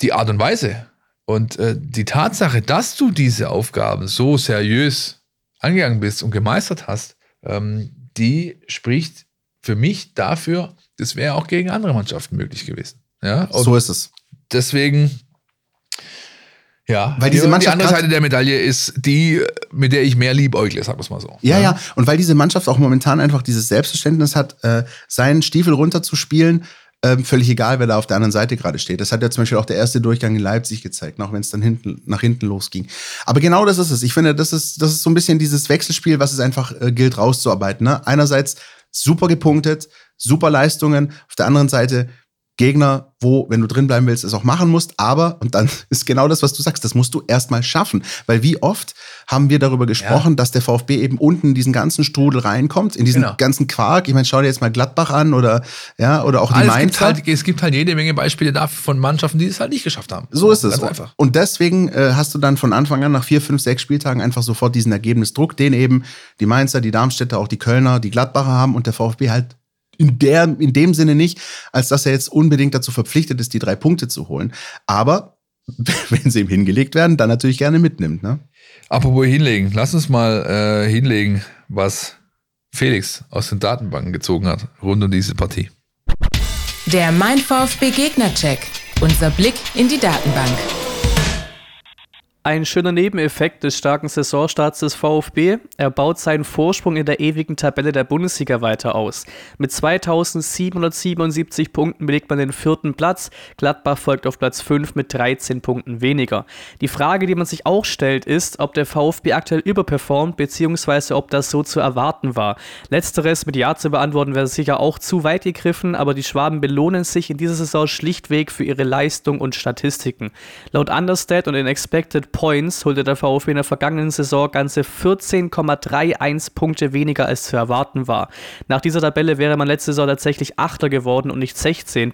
die Art und Weise und äh, die Tatsache, dass du diese Aufgaben so seriös angegangen bist und gemeistert hast, ähm, die spricht für mich dafür, das wäre auch gegen andere Mannschaften möglich gewesen. Ja? so ist es. Deswegen ja, weil diese Mannschaft die andere Seite der Medaille ist die, mit der ich mehr liebäugle, sagen wir es mal so. Ja, ja, ja, und weil diese Mannschaft auch momentan einfach dieses Selbstverständnis hat, äh, seinen Stiefel runterzuspielen, äh, völlig egal, wer da auf der anderen Seite gerade steht. Das hat ja zum Beispiel auch der erste Durchgang in Leipzig gezeigt, auch wenn es dann hinten, nach hinten losging. Aber genau das ist es. Ich finde, das ist, das ist so ein bisschen dieses Wechselspiel, was es einfach äh, gilt rauszuarbeiten. Ne? Einerseits super gepunktet, super Leistungen, auf der anderen Seite Gegner, wo, wenn du drin bleiben willst, es auch machen musst. Aber, und dann ist genau das, was du sagst, das musst du erstmal schaffen. Weil wie oft haben wir darüber gesprochen, ja. dass der VfB eben unten in diesen ganzen Strudel reinkommt, in diesen genau. ganzen Quark. Ich meine, schau dir jetzt mal Gladbach an oder, ja, oder auch die Mainzer. Es gibt, halt, es gibt halt jede Menge Beispiele dafür von Mannschaften, die es halt nicht geschafft haben. So ist es. Einfach. Und deswegen äh, hast du dann von Anfang an nach vier, fünf, sechs Spieltagen einfach sofort diesen Ergebnisdruck, den eben die Mainzer, die Darmstädter, auch die Kölner, die Gladbacher haben und der VfB halt in, der, in dem Sinne nicht, als dass er jetzt unbedingt dazu verpflichtet ist, die drei Punkte zu holen. Aber wenn sie ihm hingelegt werden, dann natürlich gerne mitnimmt. Ne? Apropos hinlegen, lass uns mal äh, hinlegen, was Felix aus den Datenbanken gezogen hat, rund um diese Partie. Der Mein VfB Gegner-Check. Unser Blick in die Datenbank. Ein schöner Nebeneffekt des starken Saisonstarts des VfB, er baut seinen Vorsprung in der ewigen Tabelle der Bundesliga weiter aus. Mit 2777 Punkten belegt man den vierten Platz, Gladbach folgt auf Platz 5 mit 13 Punkten weniger. Die Frage, die man sich auch stellt, ist, ob der VfB aktuell überperformt, beziehungsweise ob das so zu erwarten war. Letzteres mit Ja zu beantworten wäre sicher auch zu weit gegriffen, aber die Schwaben belohnen sich in dieser Saison schlichtweg für ihre Leistung und Statistiken. Laut Understat und in Expected Points holte der VfB in der vergangenen Saison ganze 14,31 Punkte weniger als zu erwarten war. Nach dieser Tabelle wäre man letzte Saison tatsächlich Achter geworden und nicht 16.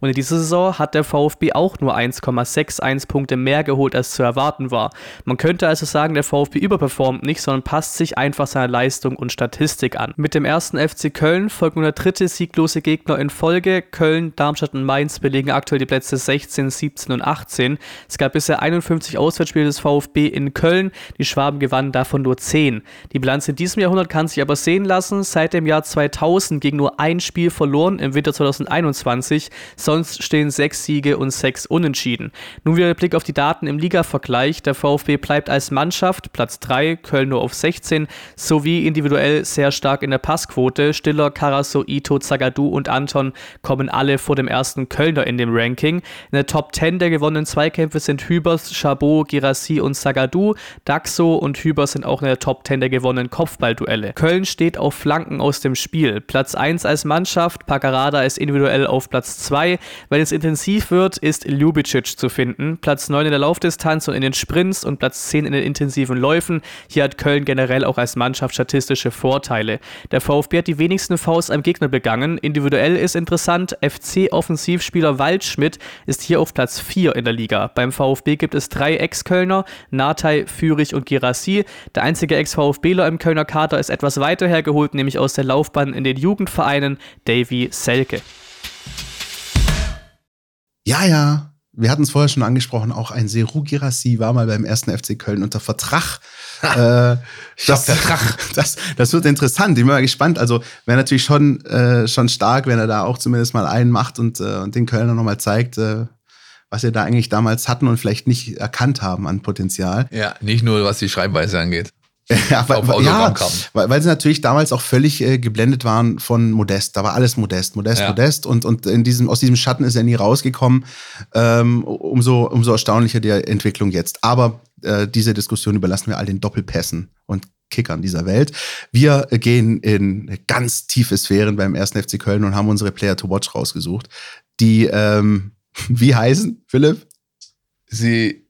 Und in dieser Saison hat der VfB auch nur 1,61 Punkte mehr geholt als zu erwarten war. Man könnte also sagen, der VfB überperformt nicht, sondern passt sich einfach seiner Leistung und Statistik an. Mit dem ersten FC Köln folgt nun der dritte sieglose Gegner in Folge. Köln, Darmstadt und Mainz belegen aktuell die Plätze 16, 17 und 18. Es gab bisher 51 Auswärtsspiele Heimspiel des VfB in Köln. Die Schwaben gewannen davon nur 10. Die Bilanz in diesem Jahrhundert kann sich aber sehen lassen. Seit dem Jahr 2000 ging nur ein Spiel verloren im Winter 2021. Sonst stehen sechs Siege und sechs Unentschieden. Nun wieder der Blick auf die Daten im Liga-Vergleich. Der VfB bleibt als Mannschaft Platz 3, Köln nur auf 16, sowie individuell sehr stark in der Passquote. Stiller, Karaso, Ito, Zagadou und Anton kommen alle vor dem ersten Kölner in dem Ranking. In der Top 10 der gewonnenen Zweikämpfe sind Hübers, Chabot, Girard Girassi und Sagadu. Daxo und Hüber sind auch in der Top 10 der gewonnenen Kopfballduelle. Köln steht auf Flanken aus dem Spiel. Platz 1 als Mannschaft, Pagarada ist individuell auf Platz 2. Wenn es intensiv wird, ist Ljubicic zu finden. Platz 9 in der Laufdistanz und in den Sprints und Platz 10 in den intensiven Läufen. Hier hat Köln generell auch als Mannschaft statistische Vorteile. Der VfB hat die wenigsten Faust am Gegner begangen. Individuell ist interessant, FC-Offensivspieler Waldschmidt ist hier auf Platz 4 in der Liga. Beim VfB gibt es drei Ex-Köln Kölner, Natei, Fürich und Girassi. Der einzige Ex-VfBler im Kölner Kader ist etwas weiter hergeholt, nämlich aus der Laufbahn in den Jugendvereinen, Davy Selke. Ja, ja, wir hatten es vorher schon angesprochen, auch ein Seru Girassi war mal beim ersten FC Köln unter Vertrag. äh, das, Vertrag. Das, das wird interessant. Ich bin mal gespannt. Also wäre natürlich schon, äh, schon stark, wenn er da auch zumindest mal einen macht und, äh, und den Kölner nochmal zeigt, äh, was wir da eigentlich damals hatten und vielleicht nicht erkannt haben an Potenzial. Ja, nicht nur was die Schreibweise angeht. ja, weil, ja weil, weil, sie natürlich damals auch völlig äh, geblendet waren von Modest. Da war alles Modest, Modest, ja. Modest. Und, und in diesem, aus diesem Schatten ist er nie rausgekommen. Ähm, umso, umso erstaunlicher die Entwicklung jetzt. Aber äh, diese Diskussion überlassen wir all den Doppelpässen und Kickern dieser Welt. Wir gehen in ganz tiefe Sphären beim ersten FC Köln und haben unsere Player to Watch rausgesucht, die ähm, wie heißen, Philipp? Sie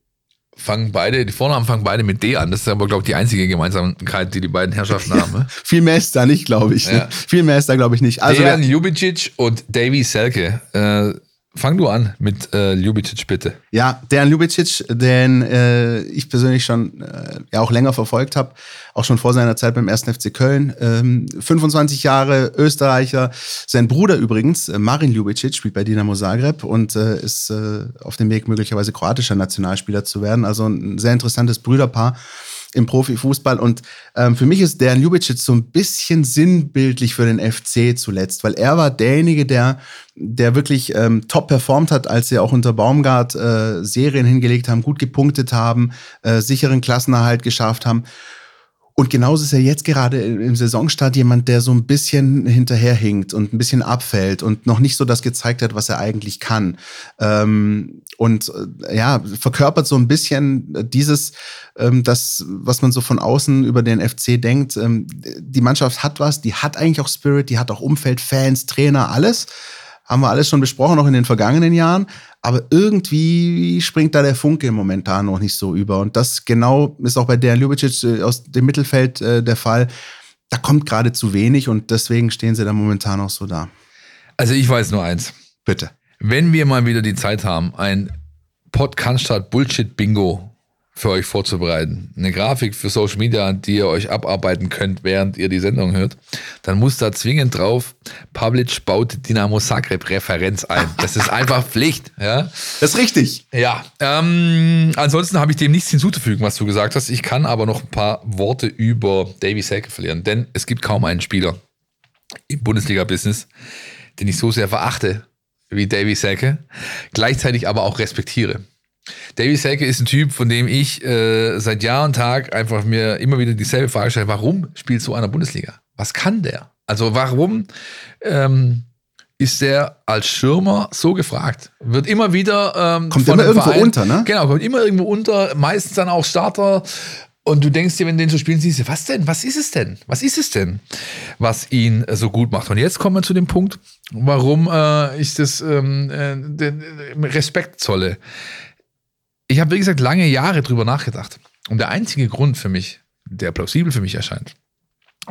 fangen beide, die Vornamen fangen beide mit D an. Das ist aber, glaube ich, die einzige Gemeinsamkeit, die die beiden Herrschaften haben. Ne? Viel mehr ist da nicht, glaube ich. Ne? Ja. Viel mehr ist da, glaube ich, nicht. Also, Dejan Ljubicic und Davy Selke. Äh, Fang du an mit äh, Ljubicic, bitte. Ja, der Ljubicic, den äh, ich persönlich schon äh, ja auch länger verfolgt habe, auch schon vor seiner Zeit beim 1. FC Köln. Ähm, 25 Jahre Österreicher. Sein Bruder übrigens, äh, Marin Ljubicic, spielt bei Dinamo Zagreb und äh, ist äh, auf dem Weg, möglicherweise kroatischer Nationalspieler zu werden. Also ein sehr interessantes Brüderpaar im Profifußball. Und ähm, für mich ist der Ljubicic so ein bisschen sinnbildlich für den FC zuletzt, weil er war derjenige, der, der wirklich ähm, top performt hat, als sie auch unter Baumgart äh, Serien hingelegt haben, gut gepunktet haben, äh, sicheren Klassenerhalt geschafft haben. Und genauso ist er jetzt gerade im Saisonstart jemand, der so ein bisschen hinterherhinkt und ein bisschen abfällt und noch nicht so das gezeigt hat, was er eigentlich kann. Ähm, und äh, ja, verkörpert so ein bisschen dieses, ähm, das, was man so von außen über den FC denkt. Ähm, die Mannschaft hat was, die hat eigentlich auch Spirit, die hat auch Umfeld, Fans, Trainer, alles haben wir alles schon besprochen, noch in den vergangenen Jahren. Aber irgendwie springt da der Funke momentan noch nicht so über. Und das genau ist auch bei der Ljubicic äh, aus dem Mittelfeld äh, der Fall. Da kommt gerade zu wenig und deswegen stehen sie da momentan auch so da. Also ich weiß nur eins. Bitte. Wenn wir mal wieder die Zeit haben, ein Podcast Bullshit Bingo für euch vorzubereiten. Eine Grafik für Social Media, die ihr euch abarbeiten könnt, während ihr die Sendung hört, dann muss da zwingend drauf, Public baut Dynamo Zagreb Referenz ein. Das ist einfach Pflicht. Ja? Das ist richtig. Ja. Ähm, ansonsten habe ich dem nichts hinzuzufügen, was du gesagt hast. Ich kann aber noch ein paar Worte über Davy Selke verlieren, denn es gibt kaum einen Spieler im Bundesliga-Business, den ich so sehr verachte wie Davy Selke, gleichzeitig aber auch respektiere. Davy Selke ist ein Typ, von dem ich äh, seit Jahr und Tag einfach mir immer wieder dieselbe Frage stelle: Warum spielt so einer Bundesliga? Was kann der? Also, warum ähm, ist der als Schirmer so gefragt? Wird immer wieder. Ähm, kommt immer irgendwo Verein, unter, ne? Genau, kommt immer irgendwo unter, meistens dann auch Starter. Und du denkst dir, wenn du den so spielen siehst, was denn? Was ist es denn? Was ist es denn, was ihn äh, so gut macht? Und jetzt kommen wir zu dem Punkt, warum äh, ich das ähm, äh, den Respekt zolle ich habe, wie gesagt, lange Jahre drüber nachgedacht. Und der einzige Grund für mich, der plausibel für mich erscheint,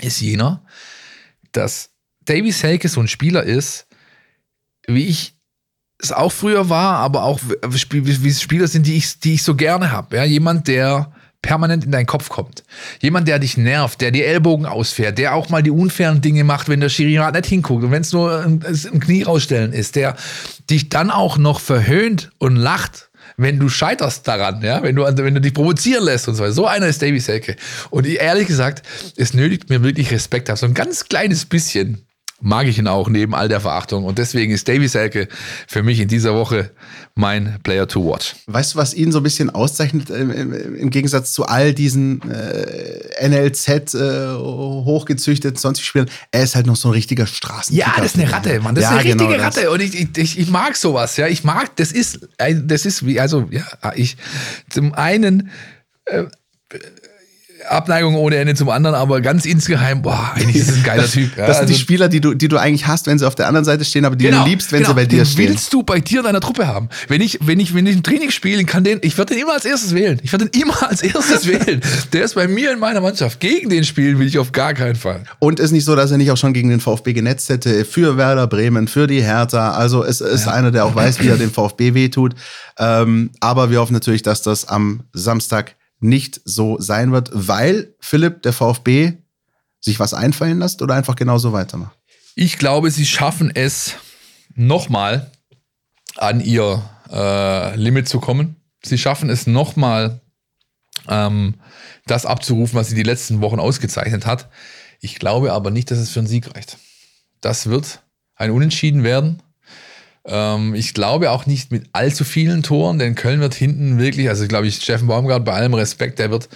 ist jener, dass Davy Selke so ein Spieler ist, wie ich es auch früher war, aber auch wie Spieler sind, die ich, die ich so gerne habe. Ja, jemand, der permanent in deinen Kopf kommt. Jemand, der dich nervt, der die Ellbogen ausfährt, der auch mal die unfairen Dinge macht, wenn der Schiri nicht hinguckt und wenn es nur ein, ein Knie rausstellen ist, der dich dann auch noch verhöhnt und lacht wenn du scheiterst daran, ja, wenn du, wenn du dich provozieren lässt und so weiter. So einer ist Davy Selke. Und ehrlich gesagt, es nötigt mir wirklich Respekt ab. So ein ganz kleines bisschen mag ich ihn auch neben all der Verachtung. Und deswegen ist Davy Selke für mich in dieser Woche mein Player to watch. Weißt du, was ihn so ein bisschen auszeichnet im, im, im Gegensatz zu all diesen äh, NLZ äh, hochgezüchteten sonstigen Spielern? Er ist halt noch so ein richtiger Straßen. Ja, das ist eine Ratte, Mann. Das ja, ist eine richtige genau Ratte. Und ich, ich, ich mag sowas. Ja, ich mag, das ist, das ist wie, also, ja, ich, zum einen, äh, Abneigung ohne Ende zum anderen, aber ganz insgeheim, boah, eigentlich ist es ein geiler Typ. Ja, das sind also, die Spieler, die du, die du eigentlich hast, wenn sie auf der anderen Seite stehen, aber die genau, du liebst, wenn genau, sie bei dir den stehen. willst du bei dir in deiner Truppe haben. Wenn ich, wenn ich, wenn ich ein Training spiele, kann den, ich werde den immer als erstes wählen. Ich werde den immer als erstes wählen. Der ist bei mir in meiner Mannschaft. Gegen den spielen will ich auf gar keinen Fall. Und ist nicht so, dass er nicht auch schon gegen den VfB genetzt hätte, für Werder Bremen, für die Hertha. Also es ist ja. einer, der auch weiß, wie er dem VfB wehtut. Ähm, aber wir hoffen natürlich, dass das am Samstag nicht so sein wird, weil Philipp, der VfB, sich was einfallen lässt oder einfach genauso weitermacht? Ich glaube, sie schaffen es nochmal an ihr äh, Limit zu kommen. Sie schaffen es nochmal, ähm, das abzurufen, was sie die letzten Wochen ausgezeichnet hat. Ich glaube aber nicht, dass es für einen Sieg reicht. Das wird ein Unentschieden werden. Ähm, ich glaube auch nicht mit allzu vielen Toren, denn Köln wird hinten wirklich, also glaube ich, Steffen Baumgart, bei allem Respekt, der wird,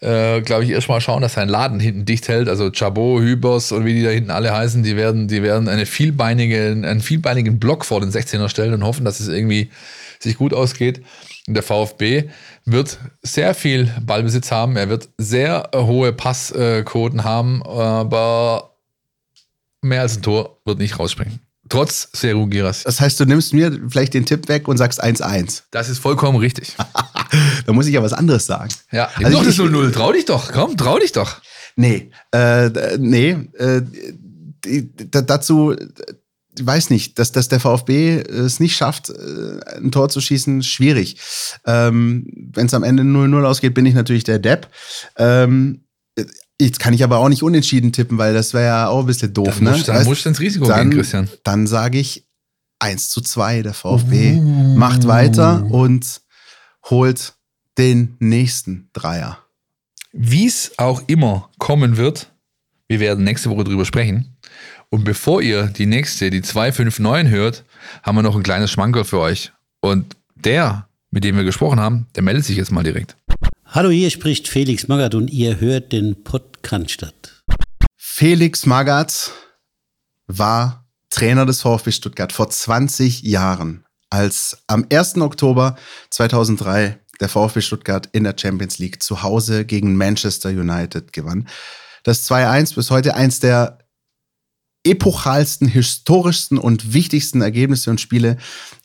äh, glaube ich, erstmal schauen, dass sein Laden hinten dicht hält. Also Chabot, Hübers und wie die da hinten alle heißen, die werden, die werden eine vielbeinige, einen vielbeinigen Block vor den 16er stellen und hoffen, dass es irgendwie sich gut ausgeht. Und der VfB wird sehr viel Ballbesitz haben. Er wird sehr hohe Passquoten haben, aber mehr als ein Tor wird nicht rausspringen. Trotz Seru Giras. Das heißt, du nimmst mir vielleicht den Tipp weg und sagst 1-1. Das ist vollkommen richtig. da muss ich ja was anderes sagen. Ja, also doch das 0-0. Trau dich doch, komm, trau dich doch. Nee, äh, nee, äh, dazu, ich weiß nicht, dass, dass der VfB es nicht schafft, äh, ein Tor zu schießen, schwierig. Ähm, Wenn es am Ende 0-0 ausgeht, bin ich natürlich der Depp. Ähm, Jetzt kann ich aber auch nicht unentschieden tippen, weil das wäre ja auch ein bisschen doof. Dann ne? musst, dann weißt, musst du ins Risiko dann, gehen, Christian. Dann sage ich 1 zu 2. Der VfB uh. macht weiter und holt den nächsten Dreier. Wie es auch immer kommen wird, wir werden nächste Woche drüber sprechen. Und bevor ihr die nächste, die 259 hört, haben wir noch ein kleines Schmankerl für euch. Und der, mit dem wir gesprochen haben, der meldet sich jetzt mal direkt. Hallo, hier spricht Felix Magath und ihr hört den Podcast. Felix Magath war Trainer des VfB Stuttgart vor 20 Jahren, als am 1. Oktober 2003 der VfB Stuttgart in der Champions League zu Hause gegen Manchester United gewann. Das 2-1 bis heute eins der epochalsten, historischsten und wichtigsten Ergebnisse und Spiele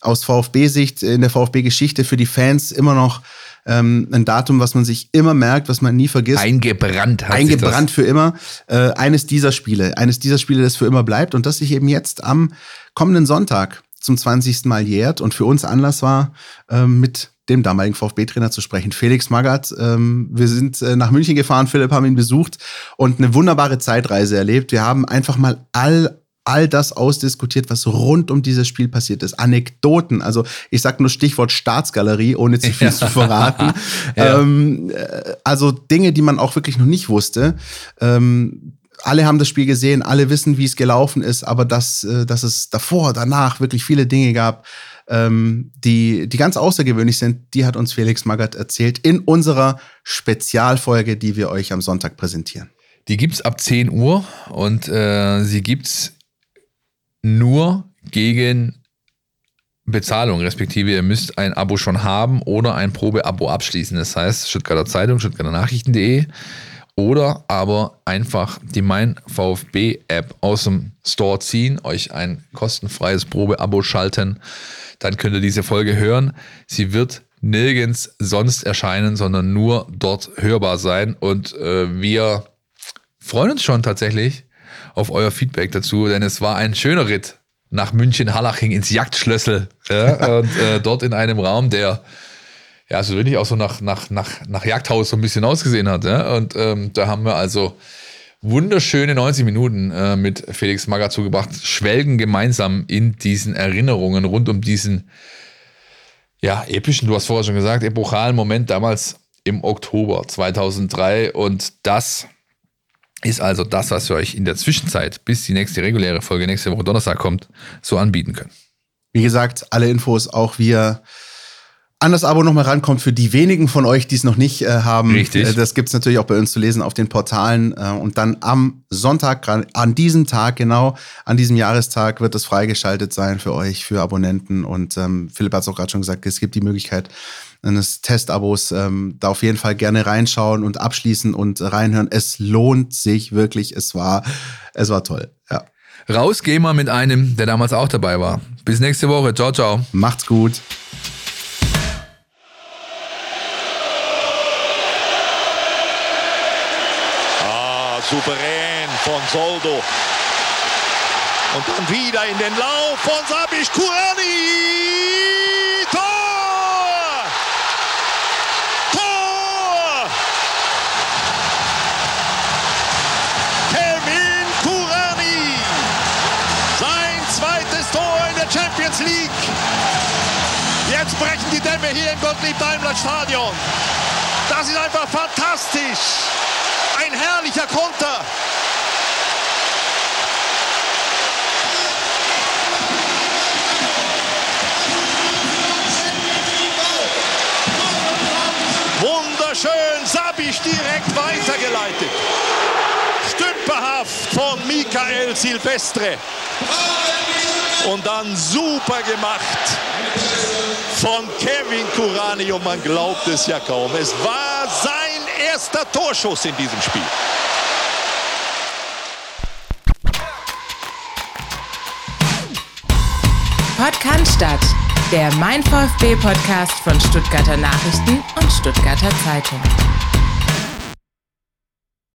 aus VfB-Sicht in der VfB-Geschichte für die Fans immer noch ähm, ein Datum, was man sich immer merkt, was man nie vergisst. Eingebrannt hat Eingebrannt für immer. Äh, eines dieser Spiele, eines dieser Spiele, das für immer bleibt und das sich eben jetzt am kommenden Sonntag zum 20. Mal jährt und für uns Anlass war, äh, mit dem damaligen VfB-Trainer zu sprechen, Felix Magath. Ähm, wir sind äh, nach München gefahren, Philipp haben ihn besucht und eine wunderbare Zeitreise erlebt. Wir haben einfach mal all all das ausdiskutiert, was rund um dieses Spiel passiert ist. Anekdoten, also ich sag nur Stichwort Staatsgalerie, ohne zu viel zu verraten. ja. ähm, äh, also Dinge, die man auch wirklich noch nicht wusste. Ähm, alle haben das Spiel gesehen, alle wissen, wie es gelaufen ist, aber dass, äh, dass es davor, danach wirklich viele Dinge gab, ähm, die, die ganz außergewöhnlich sind, die hat uns Felix Magath erzählt in unserer Spezialfolge, die wir euch am Sonntag präsentieren. Die gibt es ab 10 Uhr und äh, sie es nur gegen Bezahlung, respektive ihr müsst ein Abo schon haben oder ein Probeabo abschließen. Das heißt, Stuttgarter Zeitung, Stuttgarter Nachrichten.de oder aber einfach die Mein VfB App aus dem Store ziehen, euch ein kostenfreies Probeabo schalten, dann könnt ihr diese Folge hören. Sie wird nirgends sonst erscheinen, sondern nur dort hörbar sein und äh, wir freuen uns schon tatsächlich auf euer Feedback dazu, denn es war ein schöner Ritt nach München-Hallaching ins Jagdschlössel. Ja, und äh, dort in einem Raum, der ja so wirklich auch so nach, nach, nach, nach Jagdhaus so ein bisschen ausgesehen hat. Ja? Und ähm, da haben wir also wunderschöne 90 Minuten äh, mit Felix Magger zugebracht, schwelgen gemeinsam in diesen Erinnerungen rund um diesen ja, epischen, du hast vorher schon gesagt, epochalen Moment damals im Oktober 2003 und das ist also das, was wir euch in der Zwischenzeit, bis die nächste reguläre Folge nächste Woche Donnerstag kommt, so anbieten können. Wie gesagt, alle Infos auch via an das Abo nochmal rankommt für die wenigen von euch, die es noch nicht äh, haben. Richtig. Äh, das gibt's natürlich auch bei uns zu lesen auf den Portalen. Äh, und dann am Sonntag, an diesem Tag, genau, an diesem Jahrestag wird es freigeschaltet sein für euch, für Abonnenten. Und ähm, Philipp hat es auch gerade schon gesagt, es gibt die Möglichkeit, eines Testabos ähm, da auf jeden Fall gerne reinschauen und abschließen und reinhören. Es lohnt sich wirklich. Es war, es war toll. Ja. Raus gehen wir mit einem, der damals auch dabei war. Bis nächste Woche. Ciao, ciao. Macht's gut. Ah, souverän von Soldo. Und dann wieder in den Lauf von Sabisch Kurani. Gottlieb-Daimler-Stadion. Das ist einfach fantastisch. Ein herrlicher Konter. Wunderschön, Sabisch direkt weitergeleitet. Stümperhaft von Michael Silvestre. Und dann super gemacht von Kevin Kurani und man glaubt es ja kaum. Es war sein erster Torschuss in diesem Spiel. Podcast der Mein VfB Podcast von Stuttgarter Nachrichten und Stuttgarter Zeitung.